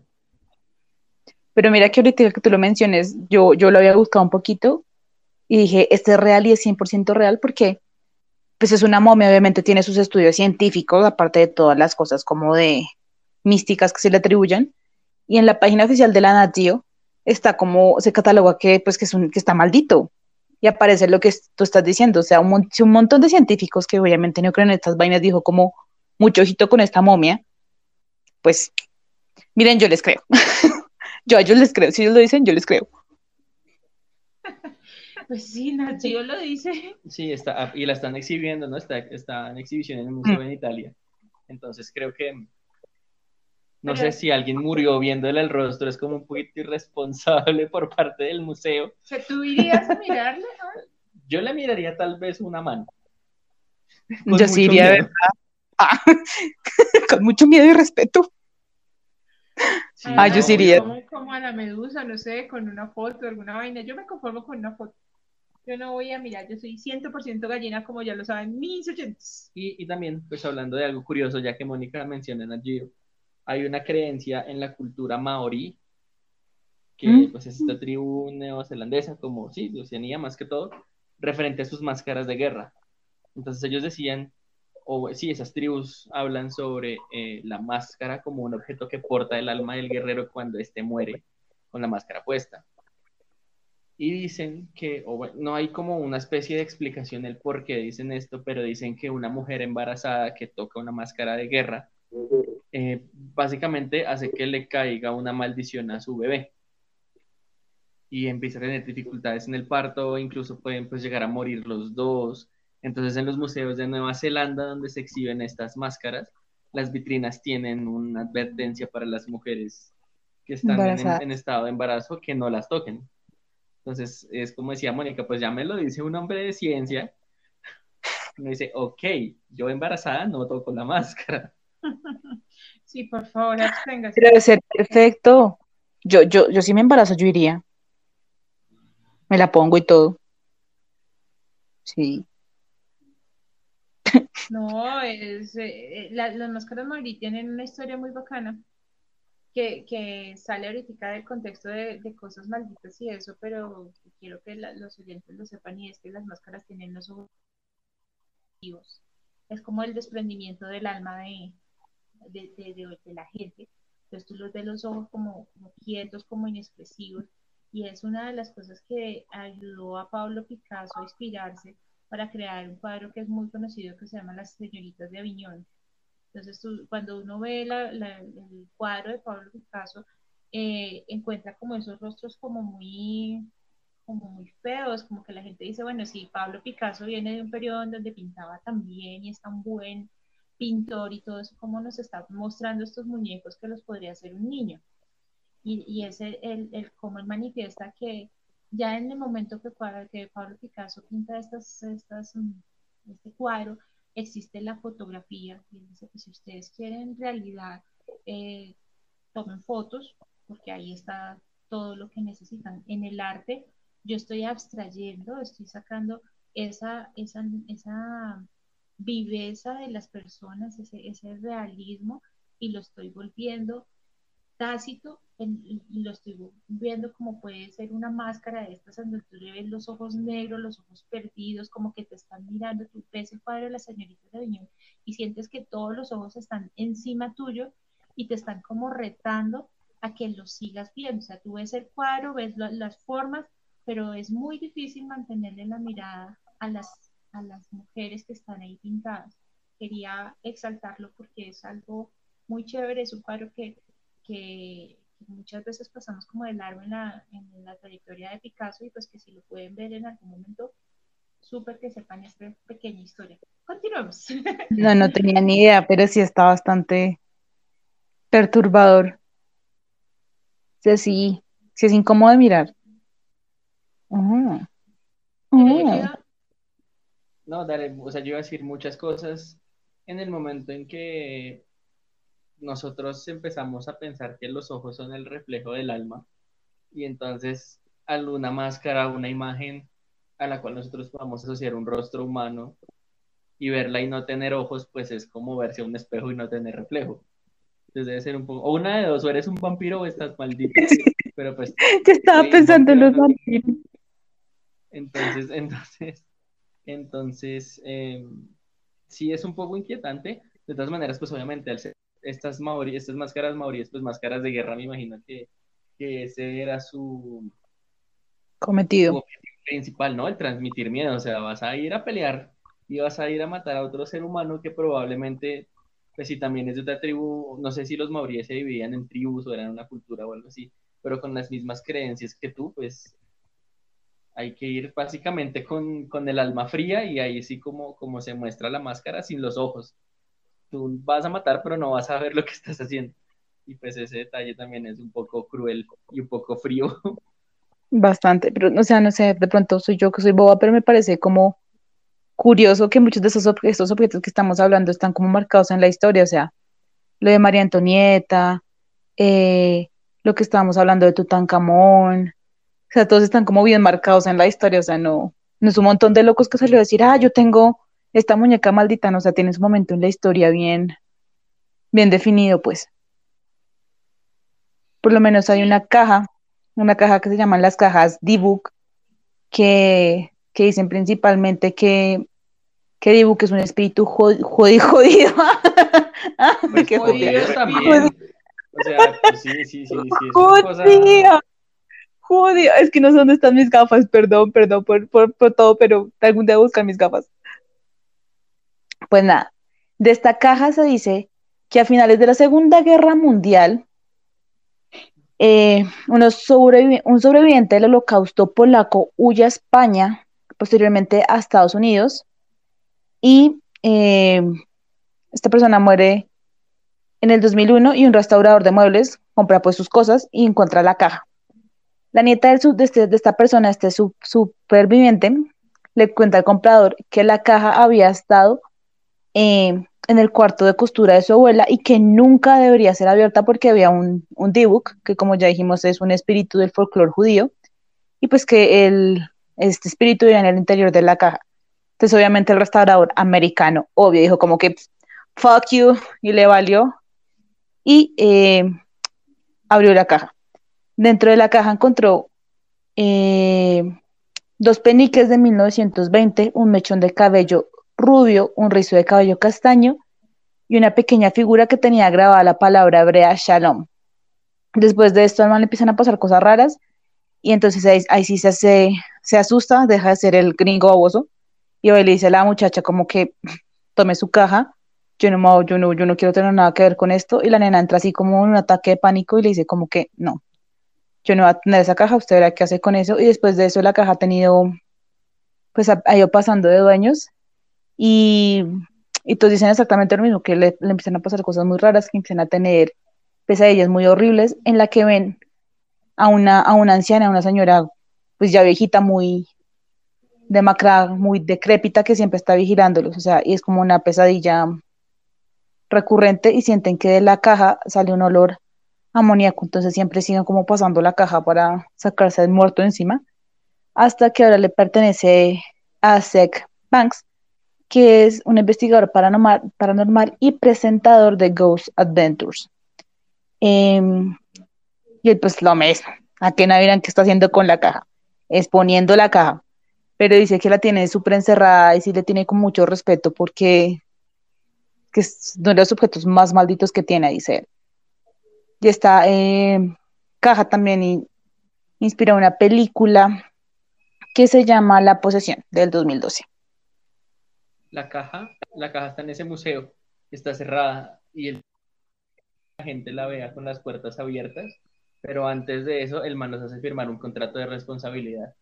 Pero mira que ahorita que tú lo menciones, yo, yo lo había buscado un poquito y dije, este es real y es 100% real porque pues es una momia, obviamente tiene sus estudios científicos, aparte de todas las cosas como de místicas que se le atribuyen, y en la página oficial de la Natio está como, se cataloga que, pues, que, es un, que está maldito. Y aparece lo que tú estás diciendo, o sea, un, un montón de científicos que obviamente no creen en estas vainas, dijo como, mucho ojito con esta momia, pues, miren, yo les creo. yo a ellos les creo, si ellos lo dicen, yo les creo. Pues sí, Nacho lo dice. Sí, está, y la están exhibiendo, ¿no? Está, está en exhibición en el museo en Italia. Entonces creo que, no sé si alguien murió viéndole el rostro, es como un poquito irresponsable por parte del museo. O sea, tú irías a mirarlo, ¿no? Yo le miraría tal vez una mano. Con Yo sí iría de miedo. verdad. Ah, con mucho miedo y respeto. Sí, Ah, yo sí iría. Como, como a la medusa, no sé, con una foto, alguna vaina. Yo me conformo con una foto. Yo no voy a mirar, yo soy 100% gallina, como ya lo saben mis oyentes. Y, y también, pues hablando de algo curioso, ya que Mónica menciona a Gio, hay una creencia en la cultura maorí, que ¿Mm? pues es esta tribu neozelandesa, como sí, de Oceanía más que todo, referente a sus máscaras de guerra. Entonces ellos decían, o sí, esas tribus hablan sobre eh, la máscara como un objeto que porta el alma del guerrero cuando éste muere con la máscara puesta. Y dicen que, o bueno, no hay como una especie de explicación el por qué dicen esto, pero dicen que una mujer embarazada que toca una máscara de guerra eh, básicamente hace que le caiga una maldición a su bebé y empieza a tener dificultades en el parto, incluso pueden pues, llegar a morir los dos. Entonces en los museos de Nueva Zelanda donde se exhiben estas máscaras, las vitrinas tienen una advertencia para las mujeres que están en, en, estado de embarazo que no las toquen. Entonces es como decía Mónica, pues ya me lo dice un hombre de ciencia. Me dice, ok, yo embarazada no toco la máscara. Sí, por favor, absténgase. Debe ser perfecto. Yo, yo, yo sí me embarazo, yo iría. Me la pongo y todo. Sí. No, es, eh, la- las máscaras Maori tienen una historia muy bacana que, que sale ahorita del contexto de, cosas malditas y eso, pero quiero que los oyentes lo sepan y es que las máscaras tienen los ojos vivos. Es como el desprendimiento del alma de- de la gente. Entonces tú los ves los ojos como, como quietos, como inexpresivos y es una de las cosas que ayudó a Pablo Picasso a inspirarse para crear un cuadro que es muy conocido que se llama Las Señoritas de Aviñón. Entonces, tú, cuando uno ve la, la, el cuadro de Pablo Picasso, eh, encuentra como esos rostros como muy, como muy feos, como que la gente dice, bueno, sí, Pablo Picasso viene de un periodo en donde pintaba tan bien y es tan buen pintor y todo eso, como nos está mostrando estos muñecos que los podría hacer un niño. Y, y es el, el, el cómo él manifiesta que ya en el momento que, que Pablo Picasso pinta estas, estas, este cuadro, existe la fotografía. Y pues si ustedes quieren realidad, eh, tomen fotos, porque ahí está todo lo que necesitan. En el arte, yo estoy abstrayendo, estoy sacando esa, esa, esa viveza de las personas, ese, ese realismo, y lo estoy volviendo tácito en, y lo estoy viendo como puede ser una máscara de estas donde tú le ves los ojos negros, los ojos perdidos, como que te están mirando, tú ves el cuadro de la señorita de Aviñón y sientes que todos los ojos están encima tuyo y te están como retando a que los sigas viendo. O sea, tú ves el cuadro, ves lo, las formas, pero es muy difícil mantenerle la mirada a las, a las mujeres que están ahí pintadas. Quería exaltarlo porque es algo muy chévere, es un cuadro que que muchas veces pasamos como de largo en la, en la trayectoria de Picasso y pues que si lo pueden ver en algún momento, súper que sepan esta pequeña historia. Continuamos. No, no tenía ni idea, pero sí está bastante perturbador. O sea, sí, sí es incómodo de mirar. Uh. Uh. No, dale, o sea, yo iba a decir muchas cosas en el momento en que nosotros empezamos a pensar que los ojos son el reflejo del alma y entonces alguna máscara, una imagen a la cual nosotros podamos asociar un rostro humano y verla y no tener ojos, pues es como verse a un espejo y no tener reflejo. Entonces debe ser un poco, o una de dos, o eres un vampiro o estás maldito. Pero pues... Yo estaba pensando en los vampiros. Entonces, entonces, entonces, eh, sí es un poco inquietante. De todas maneras, pues obviamente al ser estas maorí, estas máscaras maoríes, pues máscaras de guerra, me imagino que, que ese era su cometido. su principal, ¿no? El transmitir miedo, o sea, vas a ir a pelear y vas a ir a matar a otro ser humano que probablemente, pues si también es de otra tribu, no sé si los maoríes se dividían en tribus o eran una cultura o algo así, pero con las mismas creencias que tú, pues hay que ir básicamente con, con el alma fría y ahí sí como, como se muestra la máscara sin los ojos tú vas a matar, pero no vas a ver lo que estás haciendo. Y pues ese detalle también es un poco cruel y un poco frío. Bastante, pero o sea, no sé, de pronto soy yo que soy boba, pero me parece como curioso que muchos de esos objetos, estos objetos que estamos hablando están como marcados en la historia, o sea, lo de María Antonieta, eh, lo que estábamos hablando de Tutankamón, o sea, todos están como bien marcados en la historia, o sea, no, no es un montón de locos que salió a decir, ah, yo tengo esta muñeca maldita, no, o sea, tiene su momento en la historia bien, bien definido, pues. Por lo menos hay una caja, una caja que se llaman las cajas D-Book, que, que dicen principalmente que, que D-Book es un espíritu jodido. jodido. pues qué jodido jodido. también. O sea, pues sí, sí, sí, sí, es Jodido. una cosa... Jodido. Es que no sé dónde están mis gafas, perdón, perdón por, por, por todo, pero algún día buscar mis gafas. Pues nada, de esta caja se dice que a finales de la Segunda Guerra Mundial, eh, un sobreviviente del holocausto polaco huye a España, posteriormente a Estados Unidos, y eh, esta persona muere en el 2001 y un restaurador de muebles compra pues sus cosas y encuentra la caja. La nieta este- de esta persona, este su- superviviente, le cuenta al comprador que la caja había estado eh, en el cuarto de costura de su abuela y que nunca debería ser abierta porque había un, un dibuk, que como ya dijimos es un espíritu del folclore judío, y pues que el, este espíritu iba en el interior de la caja. Entonces obviamente el restaurador americano, obvio, dijo como que fuck you y le valió y eh, abrió la caja. Dentro de la caja encontró eh, dos peniques de 1920, un mechón de cabello rubio, un rizo de cabello castaño y una pequeña figura que tenía grabada la palabra hebrea Shalom. Después de esto, al man le empiezan a pasar cosas raras y entonces ahí, ahí sí se, se asusta, deja de ser el gringo baboso y hoy le dice a la muchacha como que tome su caja, yo no, yo, no, yo no quiero tener nada que ver con esto y la nena entra así como en un ataque de pánico y le dice como que no, yo no voy a tener esa caja, usted verá qué hace con eso y después de eso la caja ha tenido, pues ha ido pasando de dueños y, y todos dicen exactamente lo mismo, que le, empiezan a pasar cosas muy raras, que empiezan a tener pesadillas muy horribles en la que ven a una, a una anciana, a una señora pues ya viejita, muy demacrada, muy decrépita, que siempre está vigilándolos, o sea, y es como una pesadilla recurrente y sienten que de la caja sale un olor amoníaco, entonces siempre siguen como pasando la caja para sacarse el muerto encima, hasta que ahora le pertenece a Seth Banks, que es un investigador paranormal, y presentador de Ghost Adventures. Em, y él pues lo mismo, a que no dirán qué está haciendo con la caja, exponiendo la caja, pero dice que la tiene súper encerrada y sí le tiene con mucho respeto porque que es uno de los objetos más malditos que tiene, dice él. Y esta eh, caja también in- inspiró una película que se llama La Posesión del 2012. La caja, la caja está en ese museo, está cerrada y el- la gente la vea con las puertas abiertas, pero antes de eso el man nos hace firmar un contrato de responsabilidad,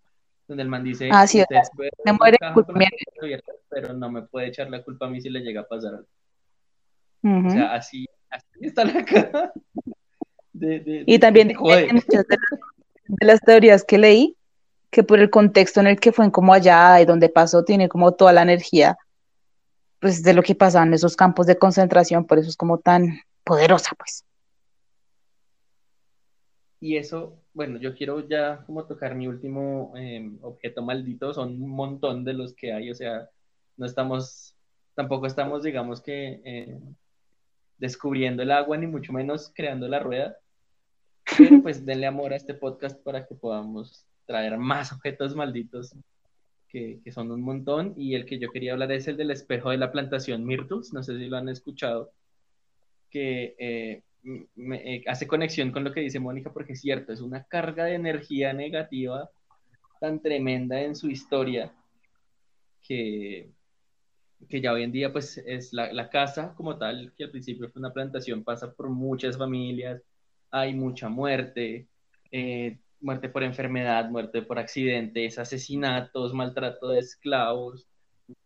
donde el man dice, Ah, sí, "Usted puede me muere caja culpa con las mía". puertas abiertas, pero no me puede echar la culpa a mí si le llega a pasar algo. Ujú. O sea, así, así está la caja. De- de- Y también en muchas de las, de las teorías que leí, que por el contexto en el que fue como allá y donde pasó, tiene como toda la energía pues de lo que pasaba en esos campos de concentración, por eso es como tan poderosa, pues. Y eso, bueno, yo quiero ya como tocar mi último eh, objeto maldito, son un montón de los que hay, o sea, no estamos, tampoco estamos, digamos que, eh, descubriendo el agua, ni mucho menos creando la rueda, pero pues denle amor a este podcast para que podamos traer más objetos malditos, que, que son un montón, y el que yo quería hablar es el del espejo de la plantación Myrtles, no sé si lo han escuchado, que eh, me, eh, hace conexión con lo que dice Mónica, porque es cierto, es una carga de energía negativa tan tremenda en su historia que, que ya hoy en día pues es la, la, casa como tal, que al principio fue una plantación, pasa por muchas familias, hay mucha muerte, eh, muerte por enfermedad, muerte por accidentes, asesinatos, maltrato de esclavos,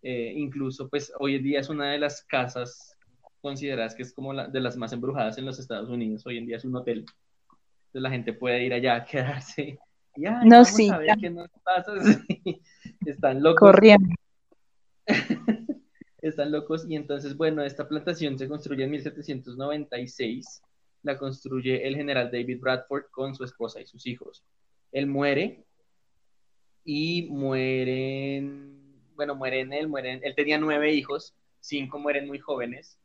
eh, incluso pues hoy en día es una de las casas consideradas que es como la, de las más embrujadas en los Estados Unidos. Hoy en día es un hotel. Entonces la gente puede ir allá a quedarse. Y, ay, no, sí. qué nos pasa. Están locos. Corriendo. Están locos. Y entonces, bueno, esta plantación se construye en 1796. La construye el general David Bradford con su esposa y sus hijos. Él muere y mueren, bueno, mueren él, mueren, él tenía nueve hijos, cinco mueren muy jóvenes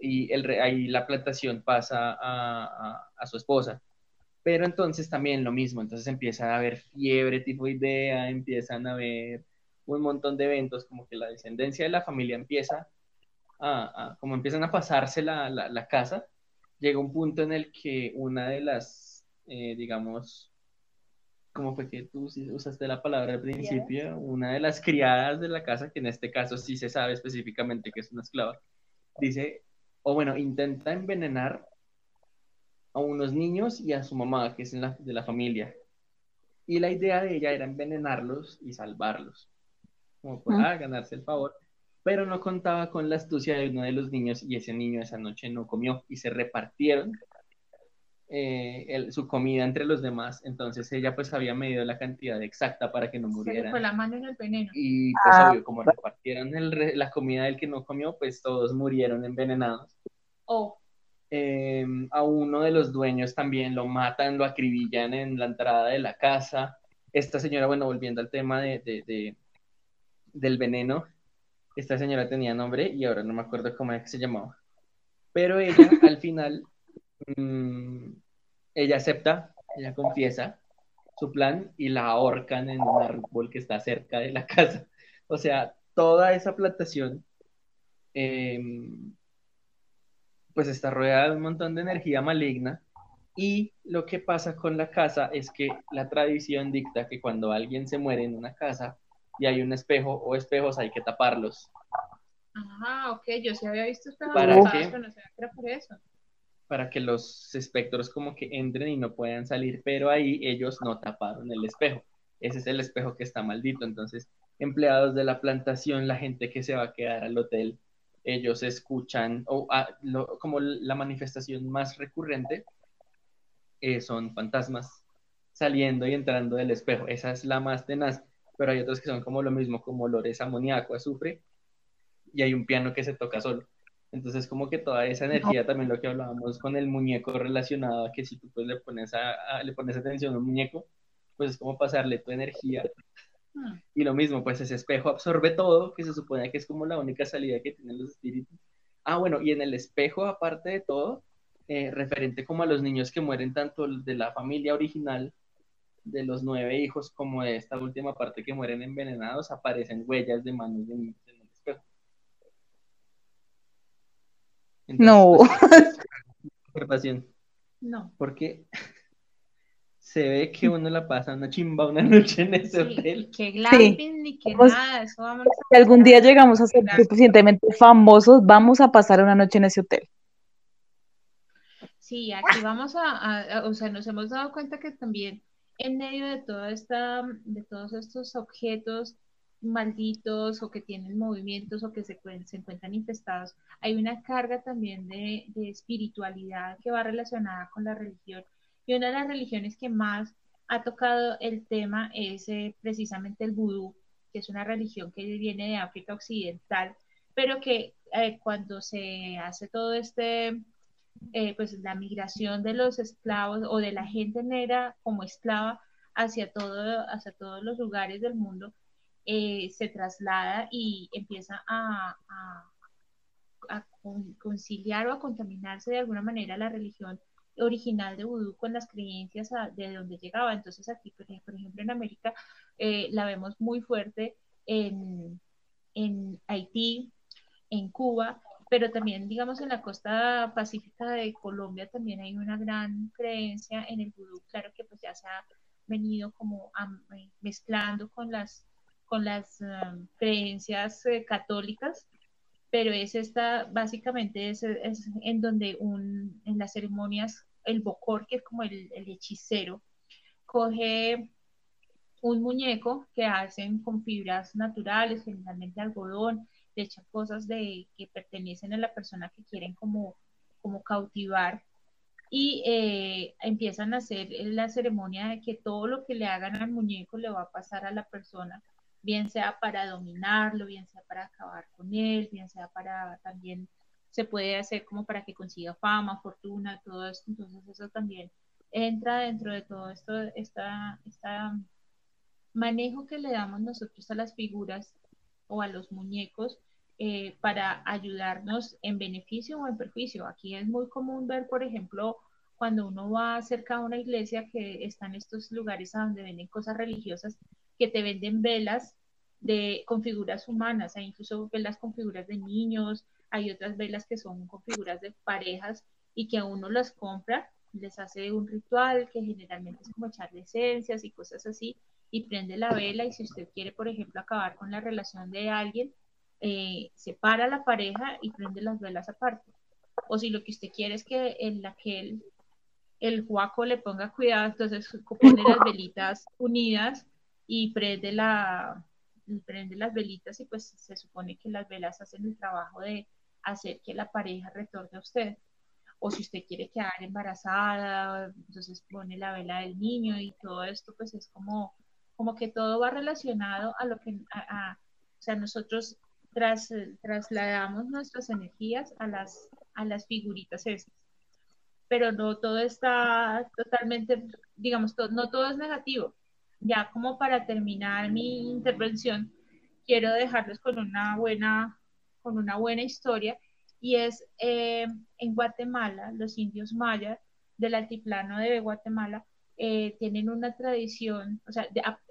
y el, ahí la plantación pasa a, a, su esposa. Pero entonces también lo mismo, entonces empieza a haber fiebre tipo idea, empiezan a haber un montón de eventos, como que la descendencia de la familia empieza a, a como empiezan a pasarse la, la, la, casa, llega un punto en el que una de las, eh, digamos, ¿cómo fue que tú usaste la palabra al principio? Una de las criadas de la casa, que en este caso sí se sabe específicamente que es una esclava, dice, o bueno, intenta envenenar a unos niños y a su mamá, que es la, de la familia. Y la idea de ella era envenenarlos y salvarlos, como para ganarse el favor, pero no contaba con la astucia de uno de los niños y ese niño esa noche no comió y se repartieron eh, su comida entre los demás, entonces ella pues había medido la cantidad exacta para que no murieran. Se la mano en el veneno. Y pues obvio, como repartieron la comida del que no comió, pues todos murieron envenenados. Oh. A uno de los dueños también lo matan, lo acribillan en la entrada de la casa. Esta señora, bueno, volviendo al tema de, del veneno, esta señora tenía nombre y ahora no me acuerdo cómo es que se llamaba. Pero ella al final Mm, ella acepta, ella confiesa su plan y la ahorcan en un árbol que está cerca de la casa. O sea, toda esa plantación em, pues está rodeada de un montón de energía maligna y lo que pasa con la casa es que la tradición dicta que cuando alguien se muere en una casa y hay un espejo o espejos hay que taparlos. Ah, ok, yo sí había visto espejos ¿Para qué? pero no sé, era por eso para que los espectros como que entren y no puedan salir, pero ahí ellos no taparon el espejo. Ese es el espejo que está maldito. Entonces, empleados de la plantación, la gente que se va a quedar al hotel, ellos escuchan, o ah, como la manifestación más recurrente, eh, son fantasmas saliendo y entrando del espejo. Esa es la más tenaz, pero hay otros que son como lo mismo, como olores amoníaco, azufre, y hay un piano que se toca solo. Entonces, como que toda esa energía, también lo que hablábamos con el muñeco relacionado a que si tú pues, le, pones a, le pones atención a un muñeco, pues es como pasarle tu energía. Hmm. Y lo mismo, pues ese espejo absorbe todo, que se supone que es como la única salida que tienen los espíritus. Ah, bueno, y en el espejo, aparte de todo, eh, referente como a los niños que mueren tanto de la familia original, de los nueve hijos, como de esta última parte que mueren envenenados, aparecen huellas de manos de niños no. Pues, no. Porque se ve que uno la pasa una chimba una noche en ese hotel. Que glamping ni que nada, eso vamos Si algún día llegamos a ser suficientemente famosos, vamos a pasar una noche en ese hotel. Sí, aquí vamos a, o sea, nos hemos dado cuenta que también en medio de toda esta, de todos estos objetos malditos o que tienen movimientos o que se, encuentran infestados, hay una carga también de, espiritualidad que va relacionada con la religión. Y una de las religiones que más ha tocado el tema es eh, precisamente el vudú, que es una religión que viene de África Occidental, pero que eh, cuando se hace todo este, eh, pues la migración de los esclavos o de la gente negra como esclava hacia, todo, hacia todos los lugares del mundo, eh, se traslada y empieza a, conciliar o a contaminarse de alguna manera la religión original de vudú con las creencias de donde llegaba. Entonces aquí, por ejemplo, en América eh, la vemos muy fuerte en, en Haití, en Cuba, pero también, digamos, en la costa pacífica de Colombia también hay una gran creencia en el vudú. Claro que pues ya se ha venido como mezclando con las con las um, creencias eh, católicas, pero es esta, básicamente es, en donde un, en las ceremonias el bocor, que es como el, hechicero, coge un muñeco que hacen con fibras naturales, generalmente algodón, le echan cosas de, que pertenecen a la persona que quieren como, como cautivar y eh, empiezan a hacer la ceremonia de que todo lo que le hagan al muñeco le va a pasar a la persona bien sea para dominarlo, bien sea para acabar con él, bien sea para también se puede hacer como para que consiga fama, fortuna, todo esto. Entonces eso también entra dentro de todo esto, esta, esta manejo que le damos nosotros a las figuras o a los muñecos eh, para ayudarnos en beneficio o en perjuicio. Aquí es muy común ver, por ejemplo, cuando uno va cerca a una iglesia que están estos lugares a donde venden cosas religiosas, que te venden velas de, con figuras humanas, hay incluso velas con figuras de niños, hay otras velas que son con figuras de parejas y que a uno las compra, les hace un ritual que generalmente es como echarle esencias y cosas así, y prende la vela y si usted quiere, por ejemplo, acabar con la relación de alguien, eh, separa la pareja y prende las velas aparte. o si lo que usted quiere es que el, guaco le ponga cuidado, entonces pone las velitas unidas y prende, la, prende las velitas y pues se supone que las velas hacen el trabajo de hacer que la pareja retorne a usted. O si usted quiere quedar embarazada, entonces pone la vela del niño y todo esto pues es como, como que todo va relacionado a lo que, a, o sea, nosotros tras, trasladamos nuestras energías a las, a las figuritas esas. Pero no todo está totalmente, digamos, no todo es negativo. Ya como para terminar mi intervención, quiero dejarles con una buena, con una buena historia y es eh, en Guatemala, los indios mayas del altiplano de Guatemala eh, tienen una tradición, o sea,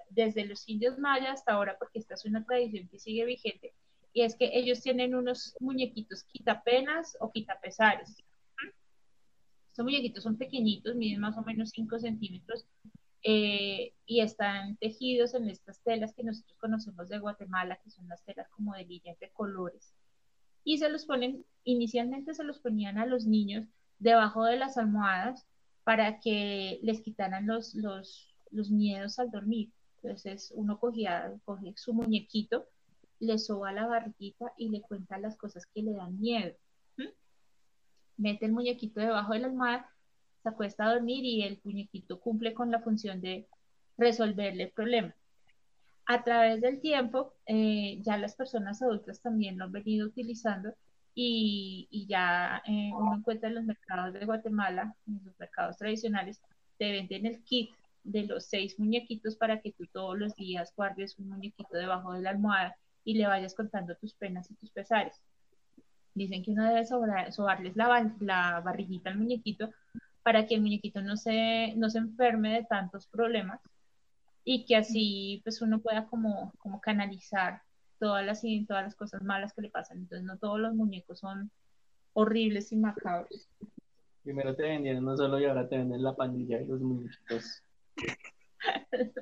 desde los indios mayas hasta ahora, porque esta es una tradición que sigue vigente, y es que ellos tienen unos muñequitos quitapenas o quitapesares. Estos muñequitos son pequeñitos, miden más o menos 5 centímetros eh, y están tejidos en estas telas que nosotros conocemos de Guatemala, que son las telas como de líneas de colores. Y se los ponen, inicialmente se los ponían a los niños debajo de las almohadas para que les quitaran los, los, los miedos al dormir. Entonces uno cogía, coge su muñequito le soba la barriguita y le cuenta las cosas que le dan miedo. Mete el muñequito debajo de la almohada, se acuesta a dormir y el muñequito cumple con la función de resolverle el problema. A través del tiempo, eh, ya las personas adultas también lo han venido utilizando y, ya eh, uno encuentra en los mercados de Guatemala, en los mercados tradicionales, te venden el kit de los seis muñequitos para que tú todos los días guardes un muñequito debajo de la almohada y le vayas contando tus penas y tus pesares. Dicen que uno debe sobarles la, la barriguita al muñequito para que el muñequito no se, no se enferme de tantos problemas y que así pues uno pueda como, como canalizar todas las, todas las cosas malas que le pasan. Entonces no todos los muñecos son horribles y macabros. Primero te vendieron no solo y ahora te venden la pandilla y los muñequitos.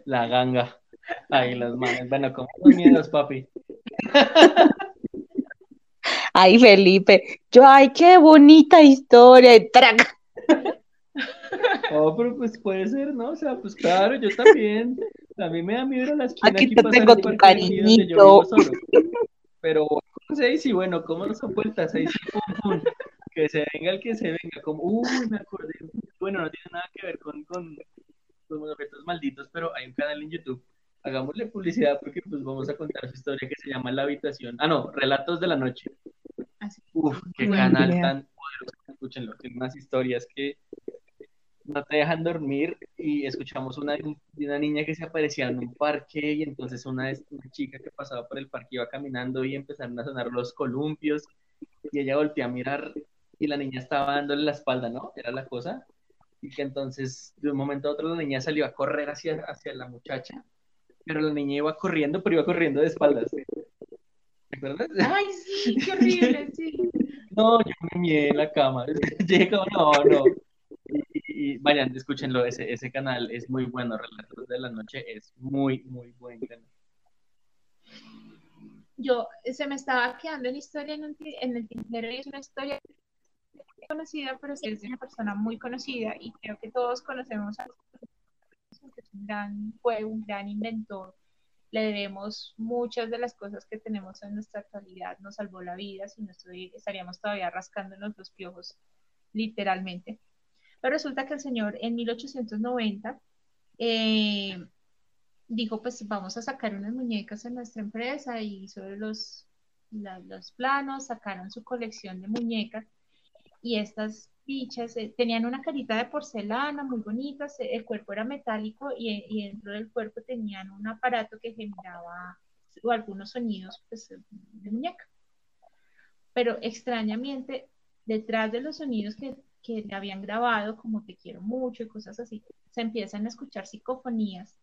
La ganga. Ay, las manos. Bueno, como los miedos, papi. Ay, Felipe, yo, ay, qué bonita historia, y Oh, pero pues puede ser, ¿no? O sea, pues claro, yo también. A mí me da miedo a la esquina aquí, aquí te tengo tu cariñito. Pero sé si, bueno, ¿cómo son vueltas? Pum, Que se venga el que se venga, como, uy, me acordé. Bueno, no tiene nada que ver con, con, con los objetos malditos, pero hay un canal en YouTube hagámosle publicidad porque pues vamos a contar su historia que se llama La Habitación. Ah, no, Relatos de la Noche. Uf, qué canal tan poderoso. Escúchenlo, tiene unas historias que no te dejan dormir y escuchamos una de una niña que se aparecía en un parque y entonces una, una chica que pasaba por el parque iba caminando y empezaron a sonar los columpios y ella volteó a mirar y la niña estaba dándole la espalda, ¿no? Era la cosa. Y que entonces de un momento a otro la niña salió a correr hacia, hacia la muchacha pero la niña iba corriendo, pero iba corriendo de espaldas. ¿Te acuerdas? Ay, sí, qué horrible, sí. No, yo me mié en la cama. Llego, no, no. Y, vayan, escúchenlo, ese, ese canal es muy bueno, Relatos de la Noche es muy, muy buen canal. Yo, se me estaba quedando en historia en, en el tintero y es una historia conocida, pero es de una persona muy conocida y creo que todos conocemos a un gran, fue un gran inventor. Le debemos muchas de las cosas que tenemos en nuestra actualidad. Nos salvó la vida, si no estaríamos todavía rascándonos los piojos, literalmente. Pero resulta que el señor en 1890 eh, dijo, pues vamos a sacar unas muñecas en nuestra empresa y sobre los, los planos sacaron su colección de muñecas y estas fichas, eh, tenían una carita de porcelana muy bonitas, eh, el cuerpo era metálico y, dentro del cuerpo tenían un aparato que generaba algunos sonidos pues, de muñeca. Pero extrañamente, detrás de los sonidos que, que habían grabado, como te quiero mucho y cosas así, se empiezan a escuchar psicofonías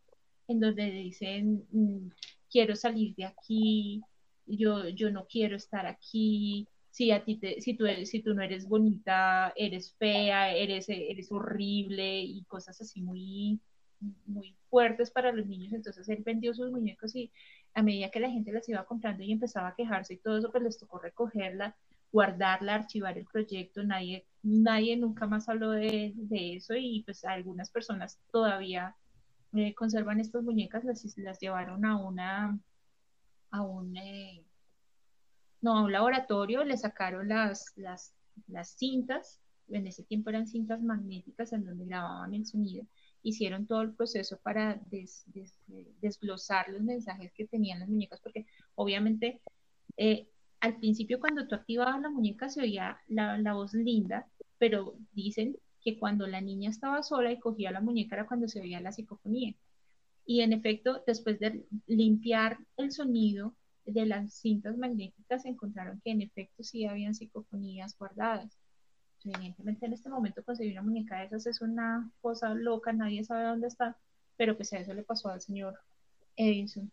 en donde dicen, mm, quiero salir de aquí, yo, yo no quiero estar aquí, si a ti te, si tú si no eres bonita, eres fea, eres, eres horrible y cosas así muy, muy fuertes para los niños. Entonces él vendió sus muñecos y a medida que la gente las iba comprando y empezaba a quejarse y todo eso, pues les tocó recogerla guardarla, archivar el proyecto, nadie, nadie nunca más habló de, de eso y pues algunas personas todavía eh, conservan estas muñecas, las, las llevaron a una, a eh, no, a un laboratorio, le sacaron las, las, las cintas, en ese tiempo eran cintas magnéticas en donde grababan el sonido, hicieron todo el proceso para des, des, desglosar los mensajes que tenían las muñecas, porque obviamente eh, al principio cuando tú activabas la muñeca se oía la, la, voz linda, pero dicen que cuando la niña estaba sola y cogía la muñeca era cuando se oía la psicofonía. Y en efecto, después de limpiar el sonido de las cintas magnéticas, encontraron que en efecto sí habían psicofonías guardadas. Evidentemente en este momento conseguir una muñeca de esas es una cosa loca, nadie sabe dónde está, pero pues a eso le pasó al señor Edison.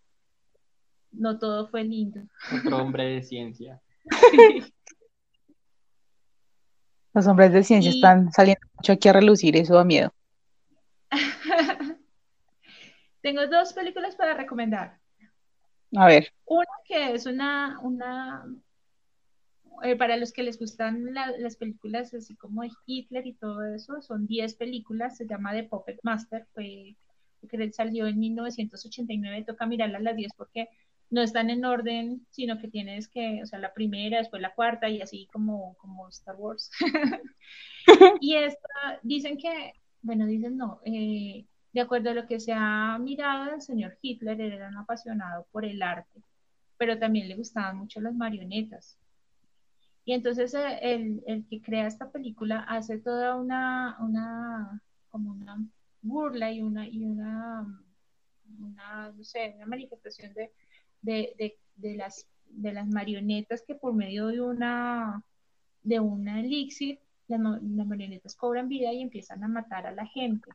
No todo fue lindo. Otro hombre de ciencia. Los hombres de ciencia Y- están saliendo mucho aquí a relucir, eso da miedo. Tengo dos películas para recomendar. A ver, Una que es una, una eh, para los que les gustan la- las películas así como de Hitler y todo eso, son 10 películas, se llama The Puppet Master, fue, que salió en 1989, toca mirarlas las 10 porque no están en orden, sino que tienes que, o sea, la primera, después la cuarta y así como, como Star Wars. y esta, dicen que, bueno, dicen no, eh, de acuerdo a lo que se ha mirado, el señor Hitler era un apasionado por el arte, pero también le gustaban mucho las marionetas. Y entonces eh, el, que crea esta película hace toda una, una, como una burla y una, y una, no sé, una manifestación de, de, las, de las marionetas que por medio de una, de una elixir, las, ma- las marionetas cobran vida y empiezan a matar a la gente.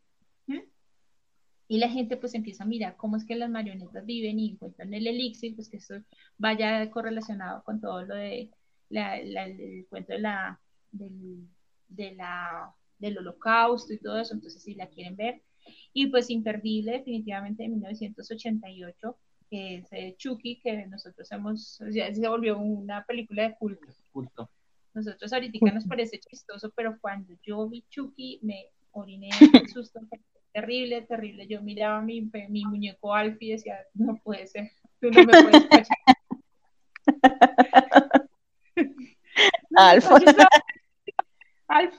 Y la gente pues empieza a mirar cómo es que las marionetas viven y encuentran el elixir, pues que eso vaya correlacionado con todo lo de la, la- el cuento de la, del, de la, del holocausto y todo eso, entonces si la quieren ver. Y pues imperdible definitivamente de 1988, que es eh, Chucky, que nosotros hemos, ya se volvió una película de culto. Culto. Nosotros ahorita nos parece chistoso, pero cuando yo vi Chucky me oriné de susto. Terrible, terrible. Yo miraba mi, mi muñeco Alfie y decía, no puede ser, tú no me puedes cachar. No Alf. Alf.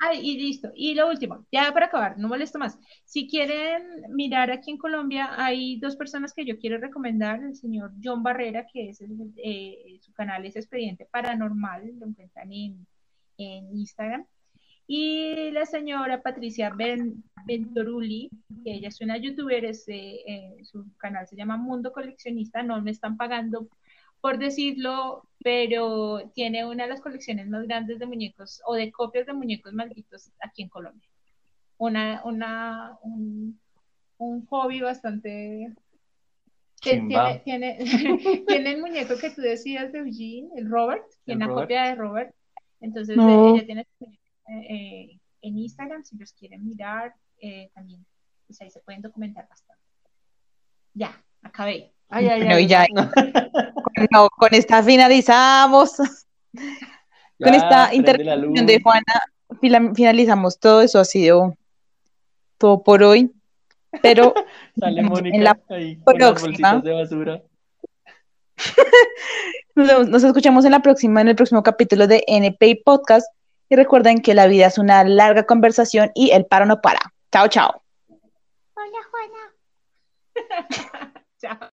Ay, y listo. Y lo último, ya para acabar, no molesto más. Si quieren mirar aquí en Colombia, hay dos personas que yo quiero recomendar. El señor John Barrera, que es el- eh, su canal es Expediente Paranormal, lo encuentran en, en Instagram. Y la señora Patricia ben, que ella es una youtuber, es, eh, eh, su canal se llama Mundo Coleccionista, no me están pagando por decirlo, pero tiene una de las colecciones más grandes de muñecos o de copias de muñecos malditos aquí en Colombia. Una, una, un, un hobby bastante... Chimba. Tiene, tiene, tiene el muñeco que tú decías de Eugene, el Robert, tiene una Robert. copia de Robert. Entonces No. ella tiene eh, en Instagram, si los quieren mirar, eh, también pues ahí se pueden documentar bastante. Ya, acabé. Ay, ay, Bueno, ay. y ya- no, con esta finalizamos. Con esta intervención de Juana finalizamos todo. Eso ha sido todo por hoy. Pero Sale en la ahí con las próxima. bolsitas de basura. nos, nos escuchamos en la próxima, en el próximo capítulo de NP Podcast. Y recuerden que la vida es una larga conversación y el paro no para. Chao, chao. Hola, Juana. Chao.